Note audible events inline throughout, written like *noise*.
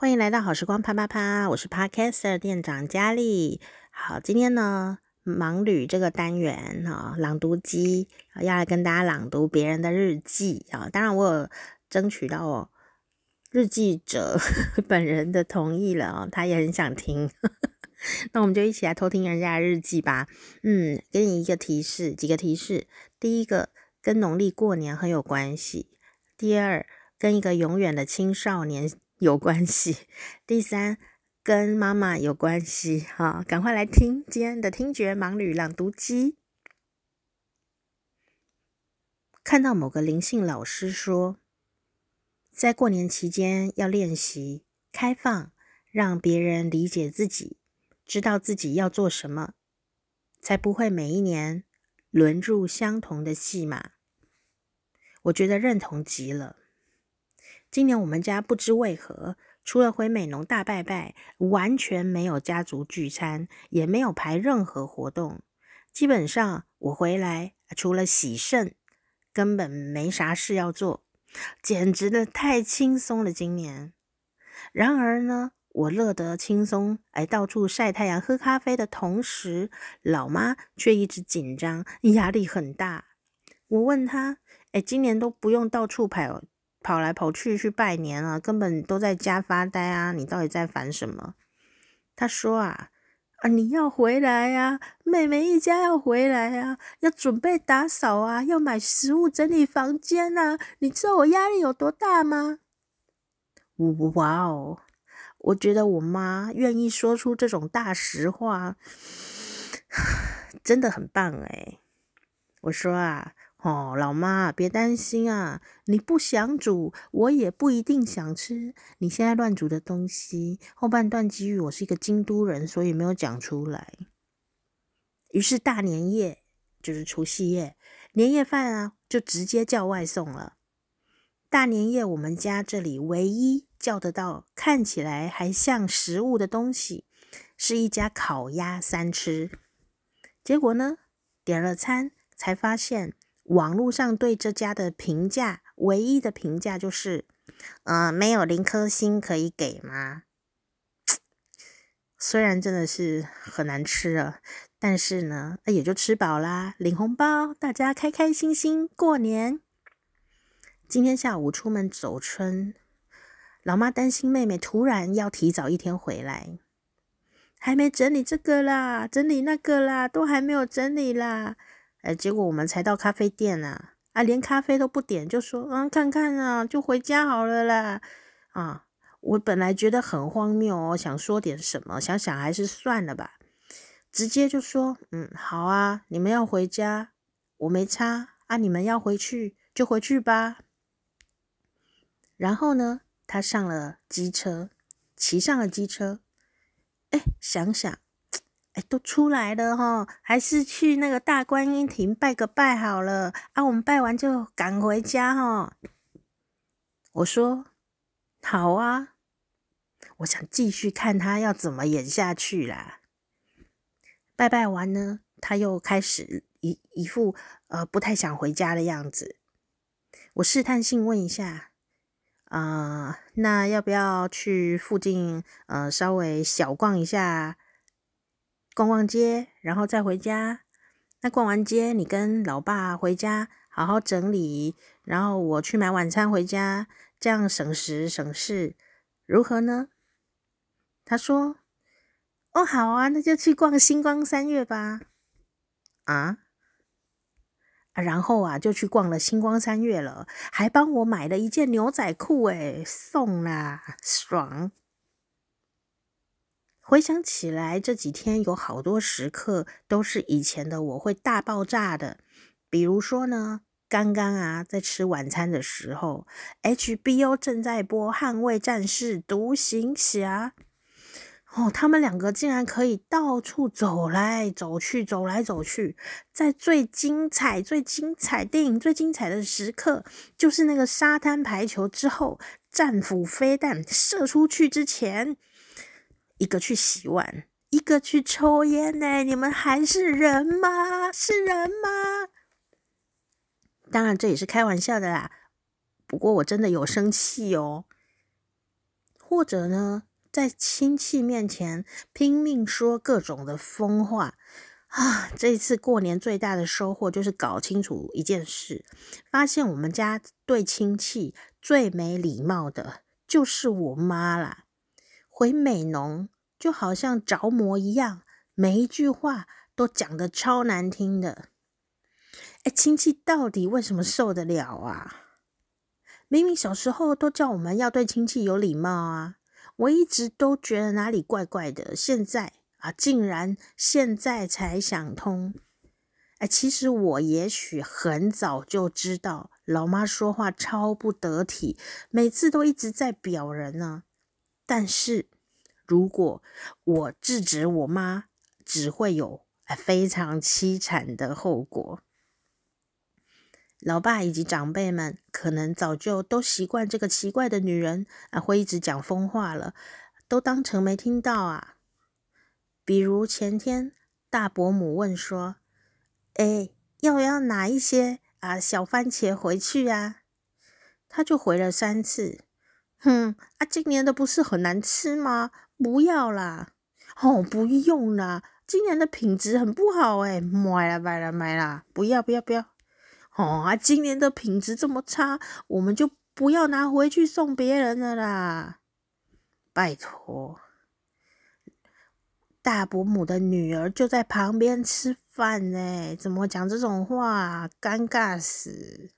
欢迎来到好时光啪啪啪，我是 Podcaster 店长佳丽。好，今天呢，盲旅这个单元啊，朗读机要来跟大家朗读别人的日记啊。当然，我有争取到哦日记者 *laughs* 本人的同意了，他也很想听。*laughs* 那我们就一起来偷听人家的日记吧。嗯，给你一个提示，几个提示。第一个，跟农历过年很有关系。第二，跟一个永远的青少年。有关系。第三，跟妈妈有关系。哈，赶快来听今天的听觉盲旅朗读机。看到某个灵性老师说，在过年期间要练习开放，让别人理解自己，知道自己要做什么，才不会每一年轮入相同的戏码。我觉得认同极了。今年我们家不知为何，除了回美农大拜拜，完全没有家族聚餐，也没有排任何活动。基本上我回来除了洗肾，根本没啥事要做，简直的太轻松了。今年，然而呢，我乐得轻松，哎，到处晒太阳、喝咖啡的同时，老妈却一直紧张，压力很大。我问她，哎，今年都不用到处跑。跑来跑去去拜年啊，根本都在家发呆啊！你到底在烦什么？他说啊啊，你要回来呀，妹妹一家要回来呀，要准备打扫啊，要买食物、整理房间啊。你知道我压力有多大吗？哇哦，我觉得我妈愿意说出这种大实话，*sighs* 真的很棒诶。我说啊。哦，老妈，别担心啊！你不想煮，我也不一定想吃。你现在乱煮的东西，后半段基于我是一个京都人，所以没有讲出来。于是大年夜就是除夕夜，年夜饭啊，就直接叫外送了。大年夜我们家这里唯一叫得到、看起来还像食物的东西，是一家烤鸭三吃。结果呢，点了餐才发现。网络上对这家的评价，唯一的评价就是，呃，没有零颗星可以给吗？虽然真的是很难吃啊，但是呢，也就吃饱啦，领红包，大家开开心心过年。今天下午出门走春，老妈担心妹妹突然要提早一天回来，还没整理这个啦，整理那个啦，都还没有整理啦。哎，结果我们才到咖啡店啊，啊，连咖啡都不点，就说，嗯，看看啊，就回家好了啦。啊，我本来觉得很荒谬哦，想说点什么，想想还是算了吧，直接就说，嗯，好啊，你们要回家，我没差啊，你们要回去就回去吧。然后呢，他上了机车，骑上了机车，哎，想想。哎，都出来了哈，还是去那个大观音亭拜个拜好了啊！我们拜完就赶回家哈。我说好啊，我想继续看他要怎么演下去啦。拜拜完呢，他又开始一一副呃不太想回家的样子。我试探性问一下，啊、那要不要去附近呃稍微小逛一下？逛逛街，然后再回家。那逛完街，你跟老爸回家好好整理，然后我去买晚餐回家，这样省时省事，如何呢？他说：“哦，好啊，那就去逛星光三月吧。”啊，然后啊，就去逛了星光三月了，还帮我买了一件牛仔裤，诶，送啦，爽。回想起来，这几天有好多时刻都是以前的我会大爆炸的。比如说呢，刚刚啊，在吃晚餐的时候，HBO 正在播《捍卫战士：独行侠》。哦，他们两个竟然可以到处走来走去，走来走去。在最精彩、最精彩电影最精彩的时刻，就是那个沙滩排球之后，战斧飞弹射出去之前。一个去洗碗，一个去抽烟呢。你们还是人吗？是人吗？当然这也是开玩笑的啦。不过我真的有生气哦。或者呢，在亲戚面前拼命说各种的疯话啊！这一次过年最大的收获就是搞清楚一件事，发现我们家对亲戚最没礼貌的就是我妈啦。回美浓就好像着魔一样，每一句话都讲得超难听的。哎，亲戚到底为什么受得了啊？明明小时候都叫我们要对亲戚有礼貌啊，我一直都觉得哪里怪怪的。现在啊，竟然现在才想通。哎，其实我也许很早就知道，老妈说话超不得体，每次都一直在表人呢。但是如果我制止我妈，只会有非常凄惨的后果。老爸以及长辈们可能早就都习惯这个奇怪的女人啊，会一直讲疯话了，都当成没听到啊。比如前天大伯母问说：“哎，要不要拿一些啊小番茄回去啊？”他就回了三次：“哼啊，今年的不是很难吃吗？不要啦，哦，不用啦，今年的品质很不好哎，买啦买啦买啦，不要不要不要。”哦啊！今年的品质这么差，我们就不要拿回去送别人了啦。拜托，大伯母的女儿就在旁边吃饭呢，怎么讲这种话？尴尬死！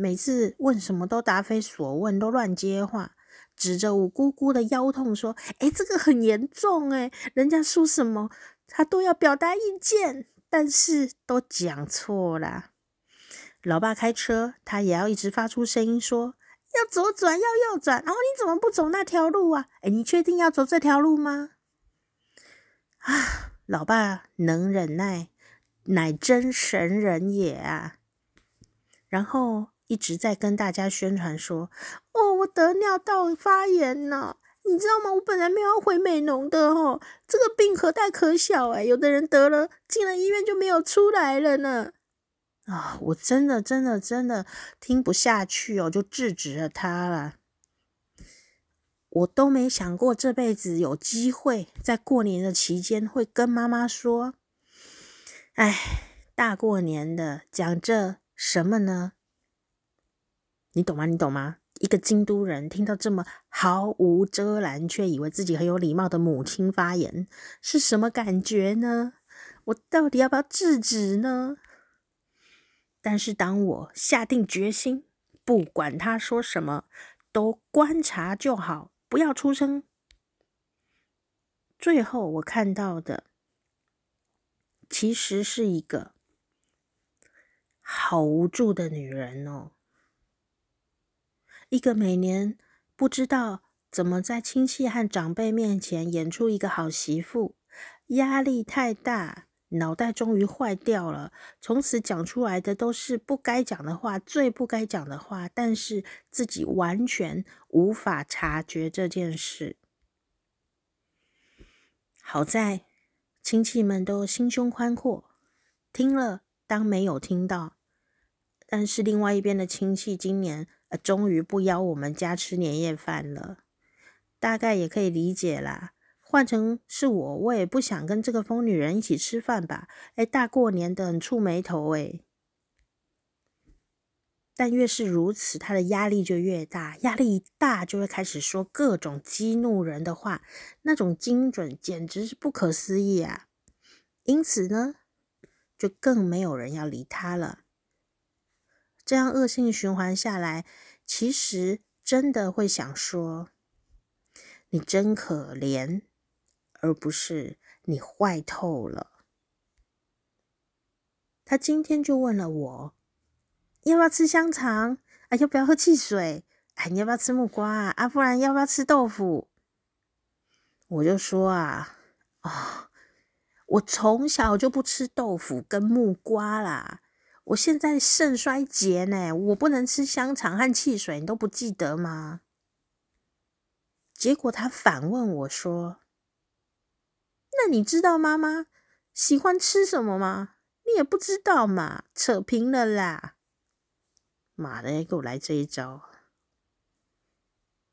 每次问什么都答非所问，都乱接话，指着我姑姑的腰痛说：“诶，这个很严重诶，人家说什么，他都要表达意见。”但是都讲错了。老爸开车，他也要一直发出声音说：“要左转，要右转。”然后，你怎么不走那条路啊？哎，你确定要走这条路吗？啊，老爸能忍耐，乃真神人也啊！然后一直在跟大家宣传说：“哦，我得尿道发炎了。”你知道吗？我本来没有要回美浓的哦，这个病可大可小哎，有的人得了进了医院就没有出来了呢。啊，我真的真的真的听不下去哦，就制止了他了。我都没想过这辈子有机会在过年的期间会跟妈妈说，哎，大过年的讲这什么呢？你懂吗？你懂吗？一个京都人听到这么毫无遮拦，却以为自己很有礼貌的母亲发言，是什么感觉呢？我到底要不要制止呢？但是当我下定决心，不管他说什么，都观察就好，不要出声。最后我看到的，其实是一个好无助的女人哦。一个每年不知道怎么在亲戚和长辈面前演出一个好媳妇，压力太大，脑袋终于坏掉了，从此讲出来的都是不该讲的话，最不该讲的话，但是自己完全无法察觉这件事。好在亲戚们都心胸宽阔，听了当没有听到，但是另外一边的亲戚今年呃。终于不邀我们家吃年夜饭了，大概也可以理解啦。换成是我，我也不想跟这个疯女人一起吃饭吧。哎，大过年的很触霉头哎。但越是如此，她的压力就越大，压力一大就会开始说各种激怒人的话，那种精准简直是不可思议啊。因此呢，就更没有人要理她了。这样恶性循环下来，其实真的会想说：“你真可怜”，而不是“你坏透了”。他今天就问了我：“要不要吃香肠？啊，要不要喝汽水？哎，你要不要吃木瓜啊？啊，不然要不要吃豆腐？”我就说啊，啊、哦，我从小就不吃豆腐跟木瓜啦。我现在肾衰竭呢，我不能吃香肠和汽水，你都不记得吗？结果他反问我说：“那你知道妈妈喜欢吃什么吗？你也不知道嘛，扯平了啦！妈的，给我来这一招！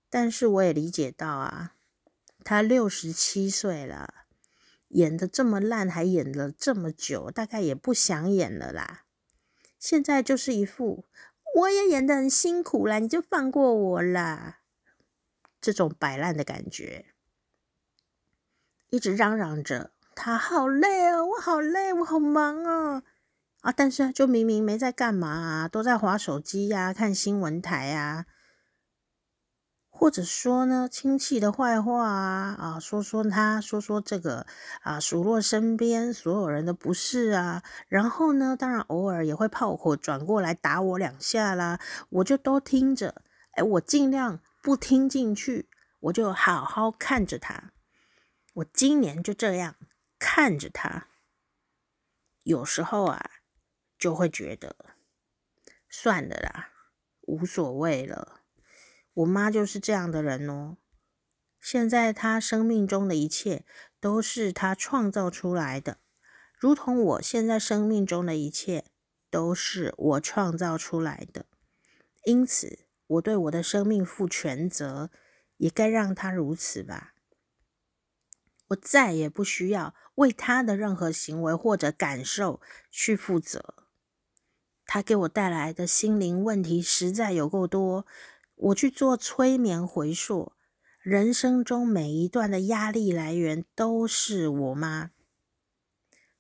但是我也理解到啊，他六十七岁了，演得这么烂，还演了这么久，大概也不想演了啦。现在就是一副我也演得很辛苦啦，你就放过我啦，这种摆烂的感觉，一直嚷嚷着他好累哦，我好累，我好忙哦。啊，但是就明明没在干嘛啊，都在划手机呀、看新闻台呀。或者说呢，亲戚的坏话啊，啊，说说他，说说这个啊，数落身边所有人的不是啊，然后呢，当然偶尔也会炮火转过来打我两下啦，我就都听着，哎，我尽量不听进去，我就好好看着他，我今年就这样看着他，有时候啊，就会觉得算了啦，无所谓了。我妈就是这样的人哦。现在她生命中的一切都是她创造出来的，如同我现在生命中的一切都是我创造出来的。因此，我对我的生命负全责，也该让她如此吧。我再也不需要为她的任何行为或者感受去负责。她给我带来的心灵问题实在有够多。我去做催眠回溯，人生中每一段的压力来源都是我妈。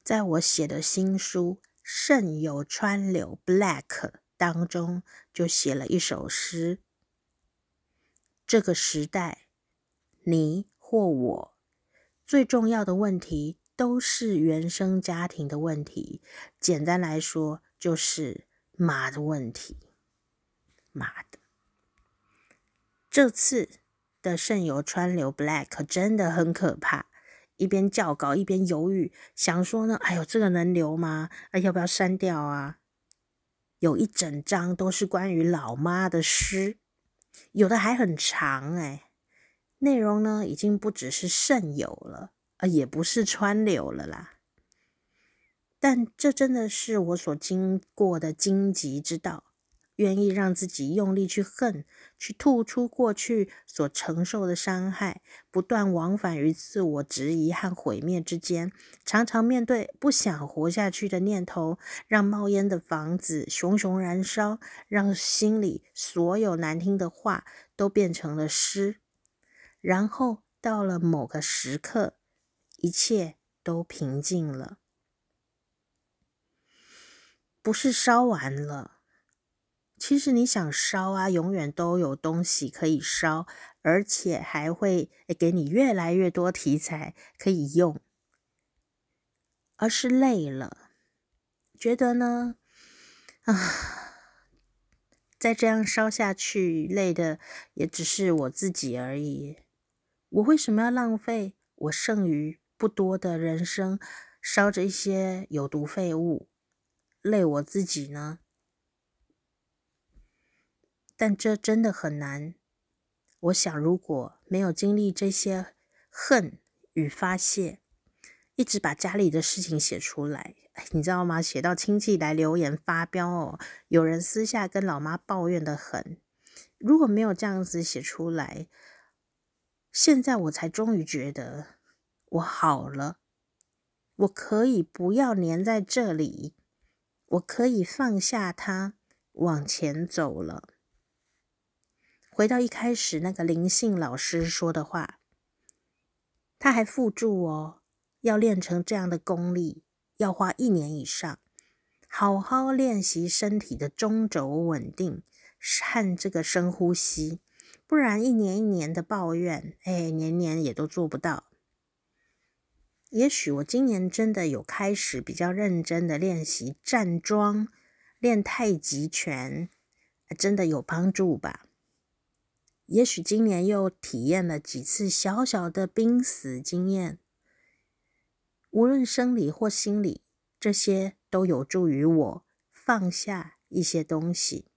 在我写的新书《肾有川柳》（Black） 当中，就写了一首诗：这个时代，你或我最重要的问题都是原生家庭的问题。简单来说，就是妈的问题。妈的！这次的圣游川流 Black 真的很可怕，一边叫稿一边犹豫，想说呢，哎呦，这个能留吗？啊，要不要删掉啊？有一整张都是关于老妈的诗，有的还很长哎，内容呢已经不只是肾有了，啊，也不是川流了啦。但这真的是我所经过的荆棘之道。愿意让自己用力去恨，去吐出过去所承受的伤害，不断往返于自我质疑和毁灭之间，常常面对不想活下去的念头，让冒烟的房子熊熊燃烧，让心里所有难听的话都变成了诗，然后到了某个时刻，一切都平静了，不是烧完了。其实你想烧啊，永远都有东西可以烧，而且还会给你越来越多题材可以用。而是累了，觉得呢，啊，再这样烧下去，累的也只是我自己而已。我为什么要浪费我剩余不多的人生，烧着一些有毒废物，累我自己呢？但这真的很难。我想，如果没有经历这些恨与发泄，一直把家里的事情写出来，你知道吗？写到亲戚来留言发飙哦，有人私下跟老妈抱怨的很。如果没有这样子写出来，现在我才终于觉得我好了，我可以不要黏在这里，我可以放下它，往前走了。回到一开始那个灵性老师说的话，他还附注哦，要练成这样的功力，要花一年以上，好好练习身体的中轴稳定和这个深呼吸，不然一年一年的抱怨，哎，年年也都做不到。也许我今年真的有开始比较认真的练习站桩，练太极拳，真的有帮助吧？也许今年又体验了几次小小的濒死经验，无论生理或心理，这些都有助于我放下一些东西。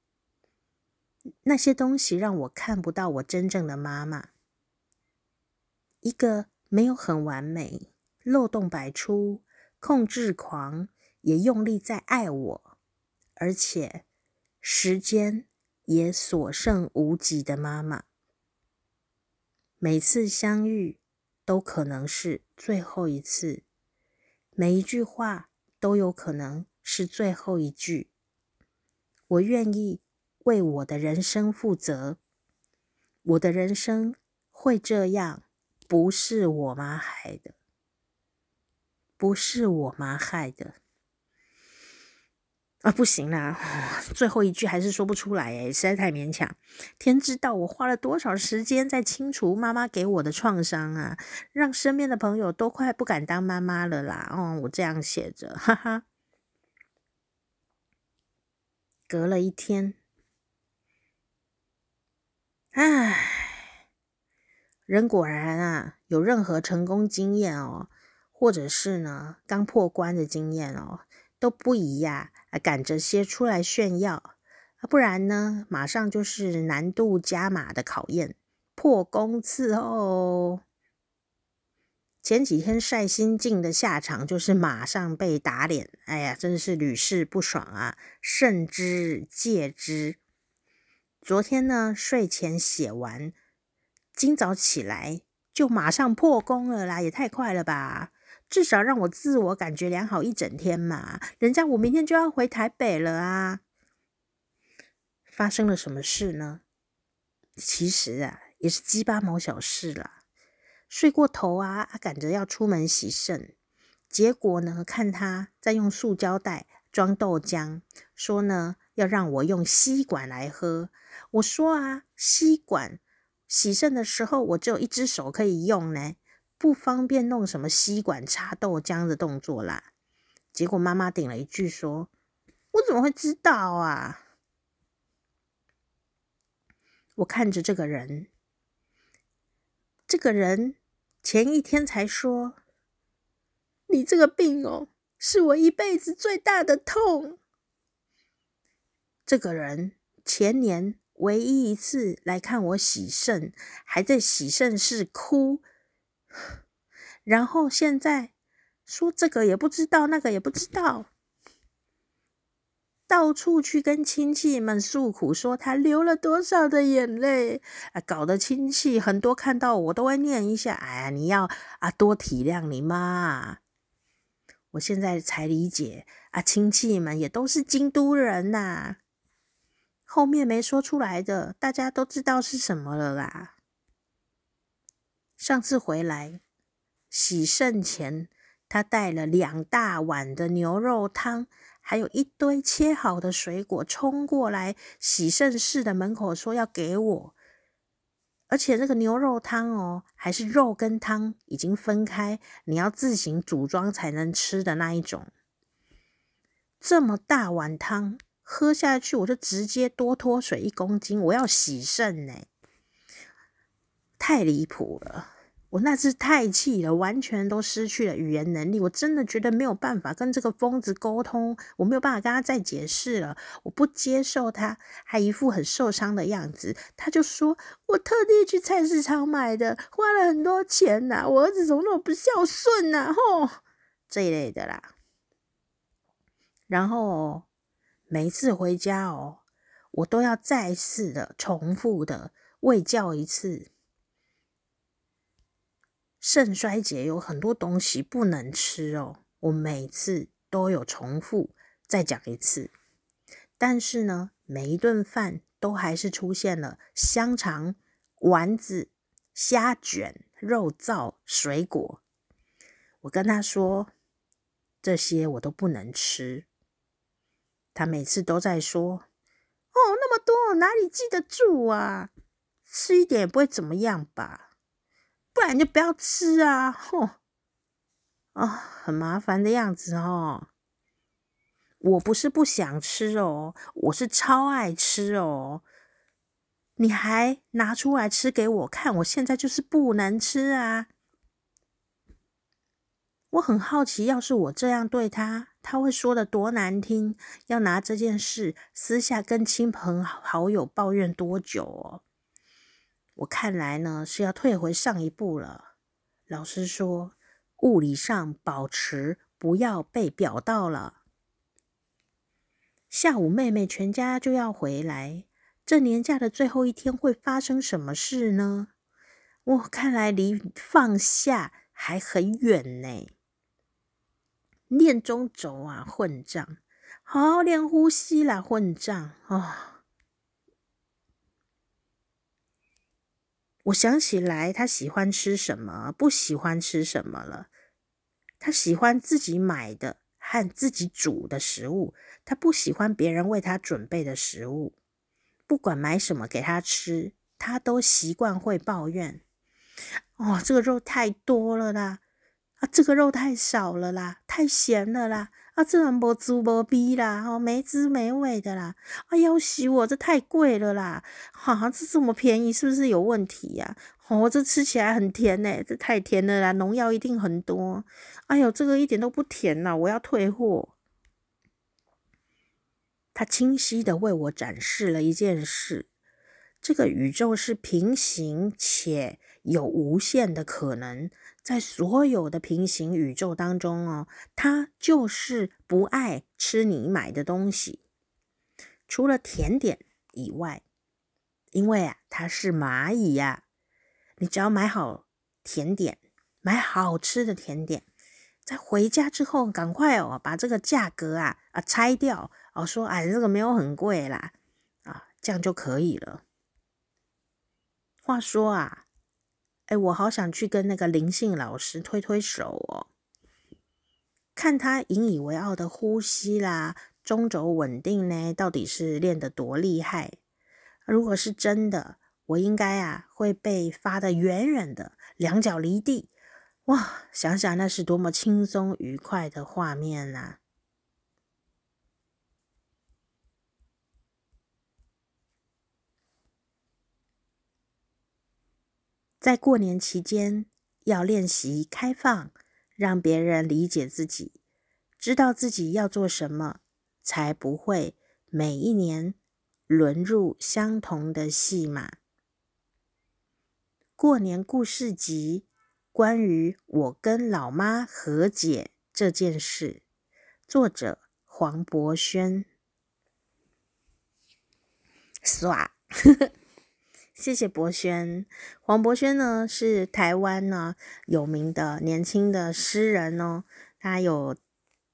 那些东西让我看不到我真正的妈妈，一个没有很完美、漏洞百出、控制狂，也用力在爱我，而且时间。也所剩无几的妈妈，每次相遇都可能是最后一次，每一句话都有可能是最后一句。我愿意为我的人生负责，我的人生会这样，不是我妈害的，不是我妈害的。啊，不行啦，最后一句还是说不出来诶，实在太勉强。天知道我花了多少时间在清除妈妈给我的创伤啊，让身边的朋友都快不敢当妈妈了啦。哦，我这样写着，哈哈。隔了一天，唉，人果然啊，有任何成功经验哦，或者是呢刚破关的经验哦，都不一样，啊，赶着些出来炫耀，不然呢，马上就是难度加码的考验，破功伺候。前几天晒心境的下场就是马上被打脸，哎呀，真是屡试不爽啊！慎之戒之。昨天呢，睡前写完，今早起来就马上破功了啦，也太快了吧！至少让我自我感觉良好一整天嘛。人家我明天就要回台北了啊！发生了什么事呢？其实啊，也是鸡巴毛小事啦。睡过头啊，赶着要出门洗肾，结果呢，看他在用塑胶袋装豆浆，说呢要让我用吸管来喝。我说啊，吸管洗肾的时候我只有一只手可以用呢，不方便弄什么吸管插豆浆的动作啦。结果妈妈顶了一句说：“我怎么会知道啊？”我看着这个人，这个人。前一天才说，你这个病哦，是我一辈子最大的痛。这个人前年唯一一次来看我洗肾，还在洗肾室哭，然后现在说这个也不知道，那个也不知道。到处去跟亲戚们诉苦，说他流了多少的眼泪，搞得亲戚很多看到我都会念一下。哎呀，你要啊多体谅你妈。我现在才理解啊，亲戚们也都是京都人呐。后面没说出来的，大家都知道是什么了啦。上次回来洗肾前，他带了两大碗的牛肉汤。还有一堆切好的水果冲过来，洗肾室的门口说要给我，而且这个牛肉汤哦，还是肉跟汤已经分开，你要自行组装才能吃的那一种。这么大碗汤喝下去，我就直接多脱水一公斤，我要洗肾呢，太离谱了。我那次太气了，完全都失去了语言能力。我真的觉得没有办法跟这个疯子沟通，我没有办法跟他再解释了。我不接受他，还一副很受伤的样子。他就说：“我特地去菜市场买的，花了很多钱呐。我儿子怎么那么不孝顺呐？”吼，这一类的啦。然后每次回家哦，我都要再次的重复的喂教一次。肾衰竭有很多东西不能吃哦，我每次都有重复再讲一次。但是呢，每一顿饭都还是出现了香肠、丸子、虾卷、肉燥、水果。我跟他说，这些我都不能吃。他每次都在说：“哦，那么多，哪里记得住啊？吃一点也不会怎么样吧？”不然就不要吃啊！吼，啊，很麻烦的样子哦。我不是不想吃哦，我是超爱吃哦。你还拿出来吃给我看，我现在就是不能吃啊。我很好奇，要是我这样对他，他会说的多难听，要拿这件事私下跟亲朋好友抱怨多久哦。我看来呢是要退回上一步了。老师说，物理上保持不要被表到了。下午妹妹全家就要回来，这年假的最后一天会发生什么事呢？我，看来离放下还很远呢。练中轴啊，混账！好好练呼吸啦，混账啊！我想起来，他喜欢吃什么，不喜欢吃什么了。他喜欢自己买的和自己煮的食物，他不喜欢别人为他准备的食物。不管买什么给他吃，他都习惯会抱怨：“哦，这个肉太多了啦！啊，这个肉太少了啦，太咸了啦！”啊，这人没滋没味啦，哦，没滋没味的啦！哎呀，死我，这太贵了啦！哈、啊，这这么便宜，是不是有问题呀、啊？哦，这吃起来很甜呢，这太甜了啦，农药一定很多。哎呦，这个一点都不甜呐，我要退货。他清晰的为我展示了一件事：这个宇宙是平行且有无限的可能。在所有的平行宇宙当中哦，他就是不爱吃你买的东西，除了甜点以外，因为啊，他是蚂蚁呀。你只要买好甜点，买好吃的甜点，在回家之后赶快哦，把这个价格啊啊拆掉哦，说哎，这个没有很贵啦啊，这样就可以了。话说啊。哎，我好想去跟那个灵性老师推推手哦，看他引以为傲的呼吸啦，中轴稳定呢，到底是练得多厉害？如果是真的，我应该啊会被发得远远的，两脚离地。哇，想想那是多么轻松愉快的画面啊！在过年期间，要练习开放，让别人理解自己，知道自己要做什么，才不会每一年轮入相同的戏码。过年故事集，关于我跟老妈和解这件事，作者黄柏轩。*laughs* 耍。*laughs* 谢谢博轩，黄柏轩呢是台湾呢有名的年轻的诗人哦，他有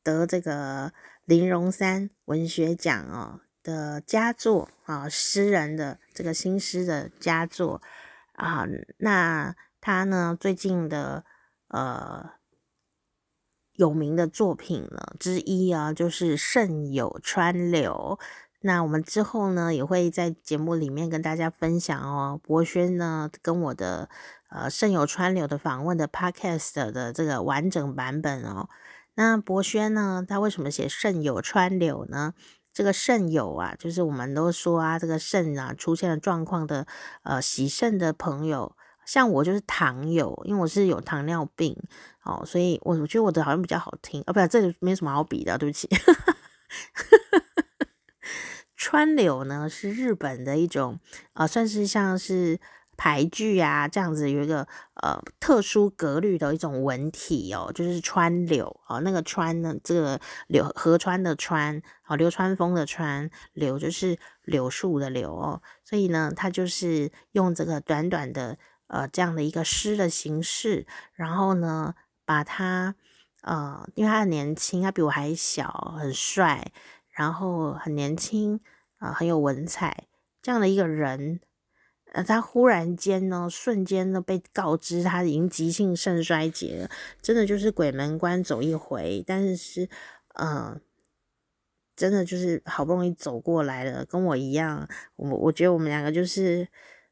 得这个林荣三文学奖哦的佳作啊，诗人的这个新诗的佳作啊，那他呢最近的呃有名的作品呢之一啊，就是《胜有川流》。那我们之后呢，也会在节目里面跟大家分享哦。柏轩呢，跟我的呃胜有川流的访问的 podcast 的这个完整版本哦。那柏轩呢，他为什么写胜有川流呢？这个肾友啊，就是我们都说啊，这个肾啊出现了状况的呃喜肾的朋友，像我就是糖友，因为我是有糖尿病哦，所以我我觉得我的好像比较好听啊，不这里没什么好比的，对不起。*laughs* 川柳呢是日本的一种啊、呃，算是像是俳句啊这样子，有一个呃特殊格律的一种文体哦，就是川柳哦。那个川呢，这个柳河川的川哦，流川枫的川，柳就是柳树的柳哦。所以呢，他就是用这个短短的呃这样的一个诗的形式，然后呢，把他呃，因为他很年轻，他比我还小，很帅。然后很年轻啊、很有文采，这样的一个人，呃，他忽然间呢，瞬间呢被告知他已经急性肾衰竭了，真的就是鬼门关走一回。但是，呃，真的就是好不容易走过来了，跟我一样，我我觉得我们两个就是，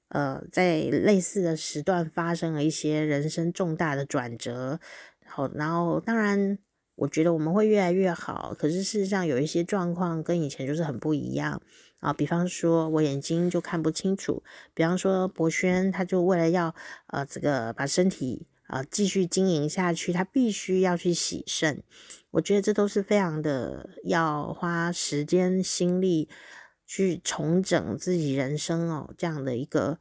呃，在类似的时段发生了一些人生重大的转折。好，然后当然。我觉得我们会越来越好，可是事实上有一些状况跟以前就是很不一样啊。比方说，我眼睛就看不清楚；比方说，柏轩他就为了要呃这个把身体啊、呃、继续经营下去，他必须要去洗肾。我觉得这都是非常的要花时间心力去重整自己人生哦，这样的一个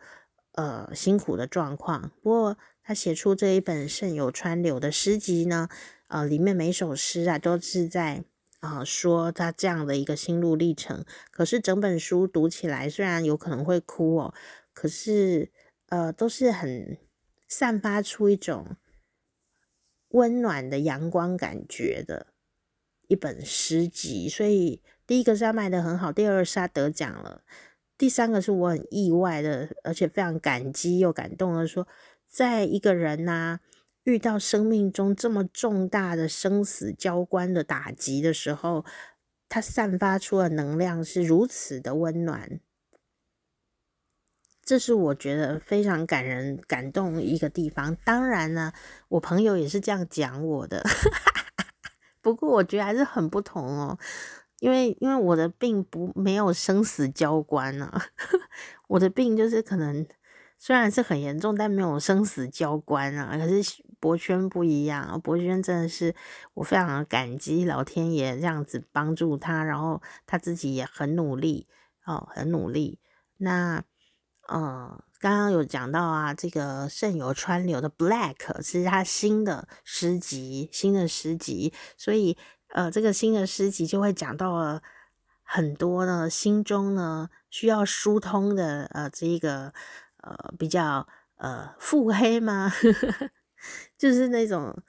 呃辛苦的状况。不过他写出这一本《肾有川流》的诗集呢。呃，里面每首诗啊，都是在啊、呃、说他这样的一个心路历程。可是整本书读起来，虽然有可能会哭哦，可是呃都是很散发出一种温暖的阳光感觉的一本诗集。所以第一个是他卖得很好，第二个是他得奖了，第三个是我很意外的，而且非常感激又感动的说，在一个人呐、啊。遇到生命中这么重大的生死交关的打击的时候，他散发出的能量是如此的温暖，这是我觉得非常感人、感动一个地方。当然呢，我朋友也是这样讲我的，*laughs* 不过我觉得还是很不同哦，因为因为我的病不没有生死交关啊，*laughs* 我的病就是可能。虽然是很严重，但没有生死交关啊。可是博轩不一样，博轩真的是我非常感激老天爷这样子帮助他，然后他自己也很努力哦，很努力。那呃，刚刚有讲到啊，这个肾有川流的 Black 是他新的诗集，新的诗集，所以呃，这个新的诗集就会讲到了很多呢，心中呢需要疏通的呃这一个。呃，比较呃腹黑吗？*laughs* 就是那种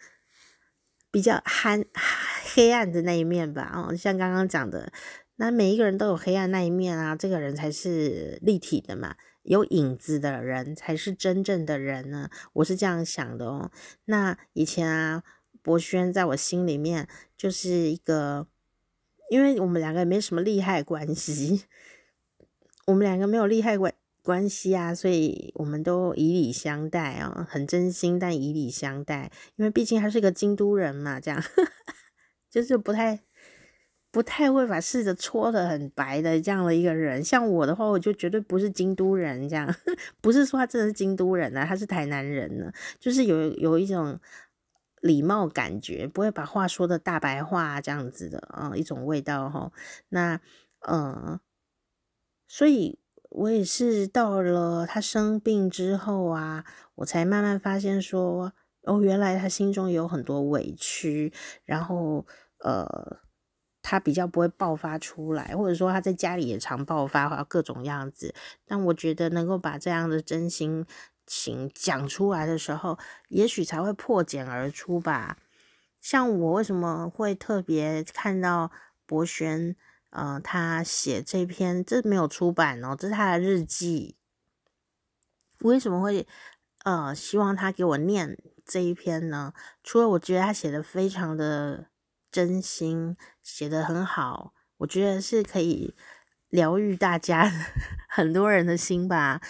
比较憨 *laughs* 黑暗的那一面吧。哦，像刚刚讲的，那每一个人都有黑暗那一面啊。这个人才是立体的嘛，有影子的人才是真正的人呢。我是这样想的哦。那以前啊，博轩在我心里面就是一个，因为我们两个也没什么利害关系，*laughs* 我们两个没有利害关。关系啊，所以我们都以礼相待啊，很真心，但以礼相待，因为毕竟他是一个京都人嘛，这样 *laughs* 就是不太不太会把事的戳的很白的这样的一个人。像我的话，我就绝对不是京都人，这样 *laughs* 不是说他真的是京都人啊，他是台南人呢，就是有有一种礼貌感觉，不会把话说的大白话这样子的啊，一种味道哈。那嗯，所以。我也是到了他生病之后啊，我才慢慢发现说，哦，原来他心中有很多委屈，然后呃，他比较不会爆发出来，或者说他在家里也常爆发，各种样子。但我觉得能够把这样的真心情讲出来的时候，也许才会破茧而出吧。像我为什么会特别看到博轩？呃，他写这篇，这没有出版哦，这是他的日记。为什么会呃希望他给我念这一篇呢？除了我觉得他写的非常的真心，写的很好，我觉得是可以疗愈大家 *laughs* 很多人的心吧。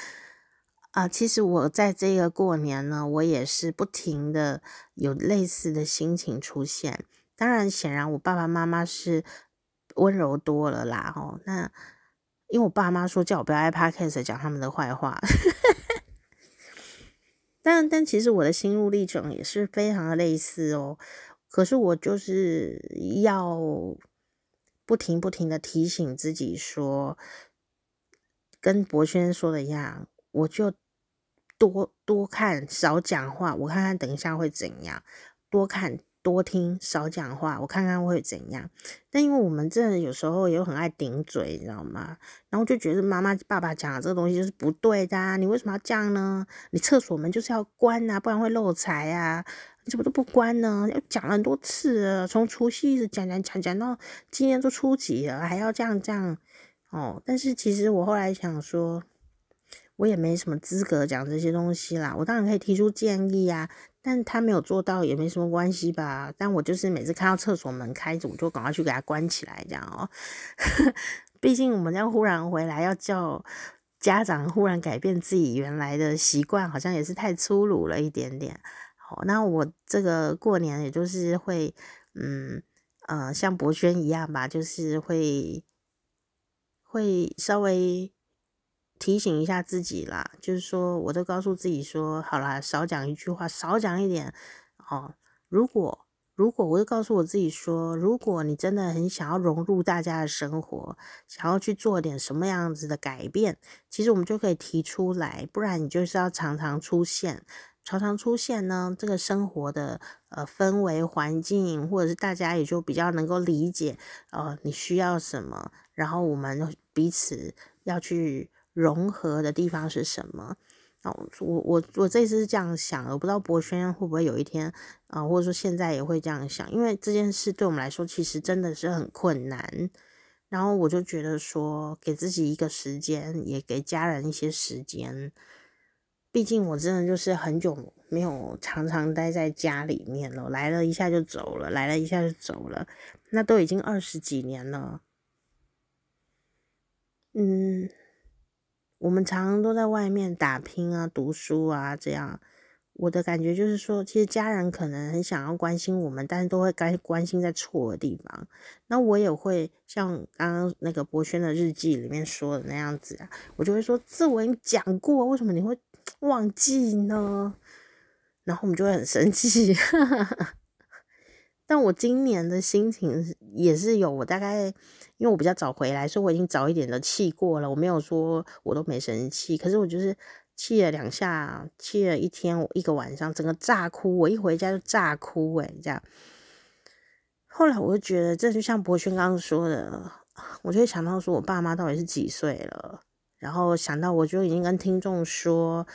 啊、其实我在这个过年呢，我也是不停的有类似的心情出现。当然，显然我爸爸妈妈是。温柔多了啦，吼，那因为我爸妈说叫我不要爱 Podcast 讲他们的坏话，*laughs* 但但其实我的心路历程也是非常的类似哦。可是我就是要不停不停的提醒自己说，跟博轩说的一样，我就多多看少讲话，我看看等一下会怎样，多看。多听少讲话，我看看会怎样。但因为我们真的有时候也很爱顶嘴，你知道吗？然后就觉得妈妈、爸爸讲的这个东西就是不对的啊，你为什么要这样呢？你厕所门就是要关啊，不然会漏财啊。你怎么都不关呢？要讲了很多次了，从除夕一直讲讲讲讲到今天都初几了，还要这样这样哦。但是其实我后来想说，我也没什么资格讲这些东西啦。我当然可以提出建议啊。但他没有做到也没什么关系吧？但我就是每次看到厕所门开着，我就赶快去给他关起来，这样哦。*laughs* 毕竟我们要忽然回来，要叫家长忽然改变自己原来的习惯，好像也是太粗鲁了一点点。好，那我这个过年也就是会，嗯呃，像博轩一样吧，就是会会稍微。提醒一下自己啦，就是说，我都告诉自己说，好啦，少讲一句话，少讲一点哦。如果如果，我就告诉我自己说，如果你真的很想要融入大家的生活，想要去做点什么样子的改变，其实我们就可以提出来，不然你就是要常常出现，常常出现呢，这个生活的呃氛围环境，或者是大家也就比较能够理解，呃，你需要什么，然后我们彼此要去。融合的地方是什么？哦，我我我这次是这样想的，我不知道博轩会不会有一天啊、或者说现在也会这样想，因为这件事对我们来说其实真的是很困难。然后我就觉得说，给自己一个时间，也给家人一些时间。毕竟我真的就是很久没有常常待在家里面了，来了一下就走了，来了一下就走了，那都已经二十几年了。嗯。我们常常都在外面打拼啊、读书啊，这样。我的感觉就是说，其实家人可能很想要关心我们，但是都会该关心在错的地方。那我也会像刚刚那个博轩的日记里面说的那样子啊，我就会说：“这我已经讲过，为什么你会 *tsk* 忘记呢？”然后我们就会很生气。*laughs* 但我今年的心情也是有，我大概因为我比较早回来，所以我已经早一点的气过了。我没有说我都没生气，可是我就是气了两下，气了一天，一个晚上整个炸哭。我一回家就炸哭，诶，这样。后来我就觉得，这就像博轩刚刚说的，我就会想到说我爸妈到底是几岁了，然后想到我就已经跟听众说，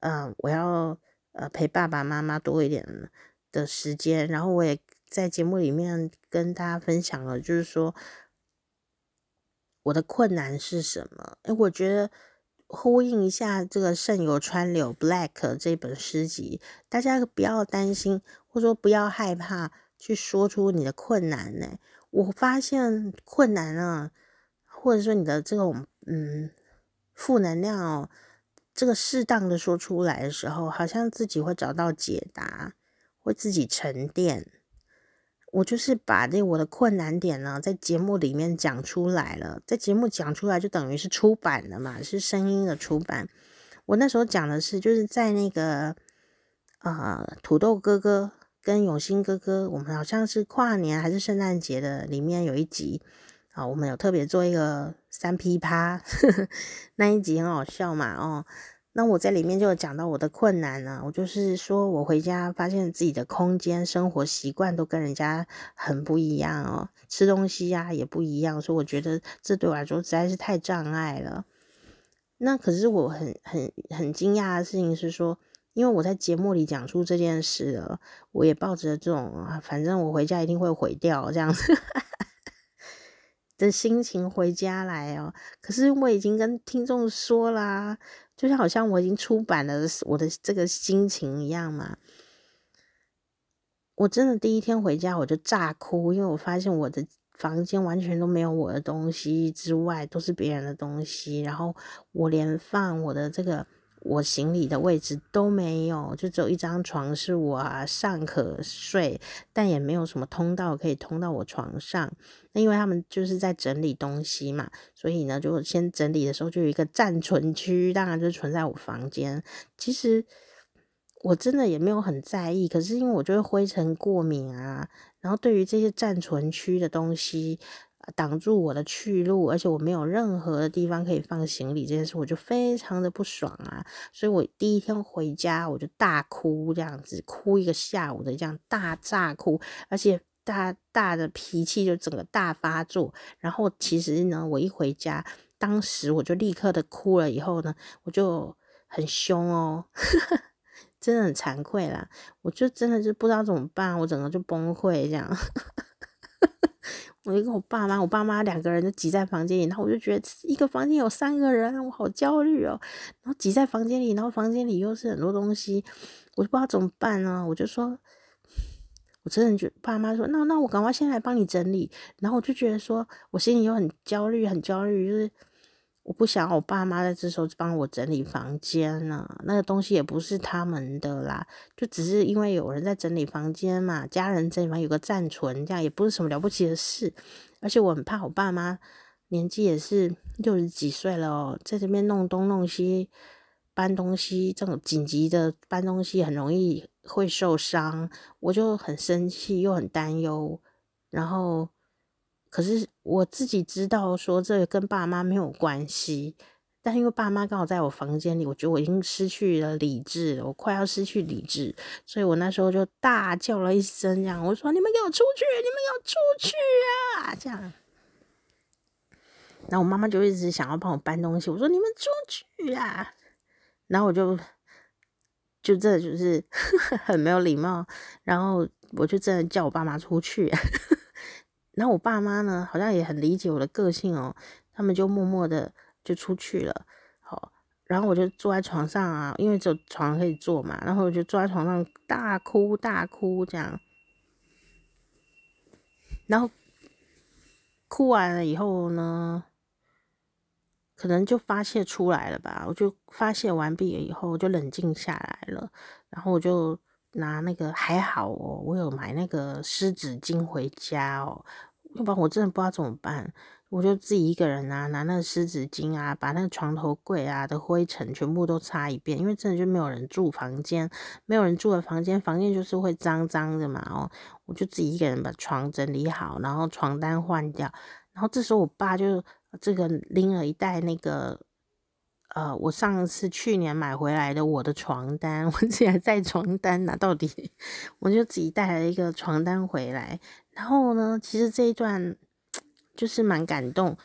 嗯、我要呃陪爸爸妈妈多一点的时间，然后我也。在节目里面跟大家分享了，就是说我的困难是什么？诶，我觉得呼应一下这个《胜有川柳》Black 这本诗集，大家不要担心，或者说不要害怕去说出你的困难呢。我发现困难啊，或者说你的这种嗯负能量哦，这个适当的说出来的时候，好像自己会找到解答，会自己沉淀。我就是把这我的困难点呢，在节目里面讲出来了，在节目讲出来就等于是出版了嘛，是声音的出版。我那时候讲的是，就是在那个呃土豆哥哥跟永兴哥哥，我们好像是跨年还是圣诞节的里面有一集啊，我们有特别做一个三噼啪，*laughs* 那一集很好笑嘛，哦。那我在里面就有讲到我的困难呢，我就是说我回家发现自己的空间、生活习惯都跟人家很不一样哦，吃东西呀也不一样，所以我觉得这对我来说实在是太障碍了。那可是我很很很惊讶的事情是说，因为我在节目里讲出这件事了，我也抱着这种啊，反正我回家一定会毁掉这样子的心情回家来哦。可是我已经跟听众说啦。就像好像我已经出版了我的这个心情一样嘛，我真的第一天回家我就炸哭，因为我发现我的房间完全都没有我的东西，之外都是别人的东西，然后我连放我的这个。我行李的位置都没有，就只有一张床是我啊上可睡，但也没有什么通道可以通到我床上。那因为他们就是在整理东西嘛，所以呢，就先整理的时候就有一个暂存区，当然就存在我房间。其实我真的也没有很在意，可是因为我就是灰尘过敏啊，然后对于这些暂存区的东西。挡住我的去路，而且我没有任何的地方可以放行李，这件事我就非常的不爽啊！所以我第一天回家我就大哭，这样子哭一个下午的，这样大炸哭，而且大大的脾气就整个大发作。然后其实呢，我一回家，当时我就立刻的哭了，以后呢，我就很凶哦，*laughs* 真的很惭愧啦，我就真的就不知道怎么办，我整个就崩溃这样。我就跟我爸妈，我爸妈两个人就挤在房间里，然后我就觉得一个房间有三个人，我好焦虑哦。然后挤在房间里，然后房间里又是很多东西，我就不知道怎么办呢。我就说，我真的觉爸妈说，那那我赶快先来帮你整理。然后我就觉得说，我心里又很焦虑，很焦虑，就是。我不想我爸妈在这时候帮我整理房间呢，那个东西也不是他们的啦，就只是因为有人在整理房间嘛，家人这里面有个暂存，这样也不是什么了不起的事。而且我很怕我爸妈年纪也是六十几岁了哦，在这边弄东弄西搬东西，这种紧急的搬东西很容易会受伤，我就很生气又很担忧，然后。可是我自己知道，说这个跟爸妈没有关系，但因为爸妈刚好在我房间里，我觉得我已经失去了理智，我快要失去理智，所以我那时候就大叫了一声，这样我说：“你们给我出去！你们给我出去啊！”这样，然后我妈妈就一直想要帮我搬东西，我说：“你们出去啊！”然后我就就这就是 *laughs* 很没有礼貌，然后我就真的叫我爸妈出去，然后我爸妈呢好像也很理解我的个性哦，他们就默默的就出去了，好，然后我就坐在床上啊，因为只有床可以坐嘛，然后我就坐在床上大哭大哭这样，然后哭完了以后呢，可能就发泄出来了吧，我就发泄完毕了以后，我就冷静下来了，然后我就拿那个还好哦，我有买那个湿纸巾回家哦，要不然我真的不知道怎么办，我就自己一个人啊，拿那个湿纸巾啊，把那个床头柜啊的灰尘全部都擦一遍，因为真的就没有人住房间，没有人住的房间，房间就是会脏脏的嘛哦，我就自己一个人把床整理好，然后床单换掉，然后这时候我爸就。这个拎了一袋那个，呃，我上次去年买回来的我的床单，*laughs* 我现在带床单呢，到底 *laughs* 我就自己带了一个床单回来。然后呢，其实这一段就是蛮感动，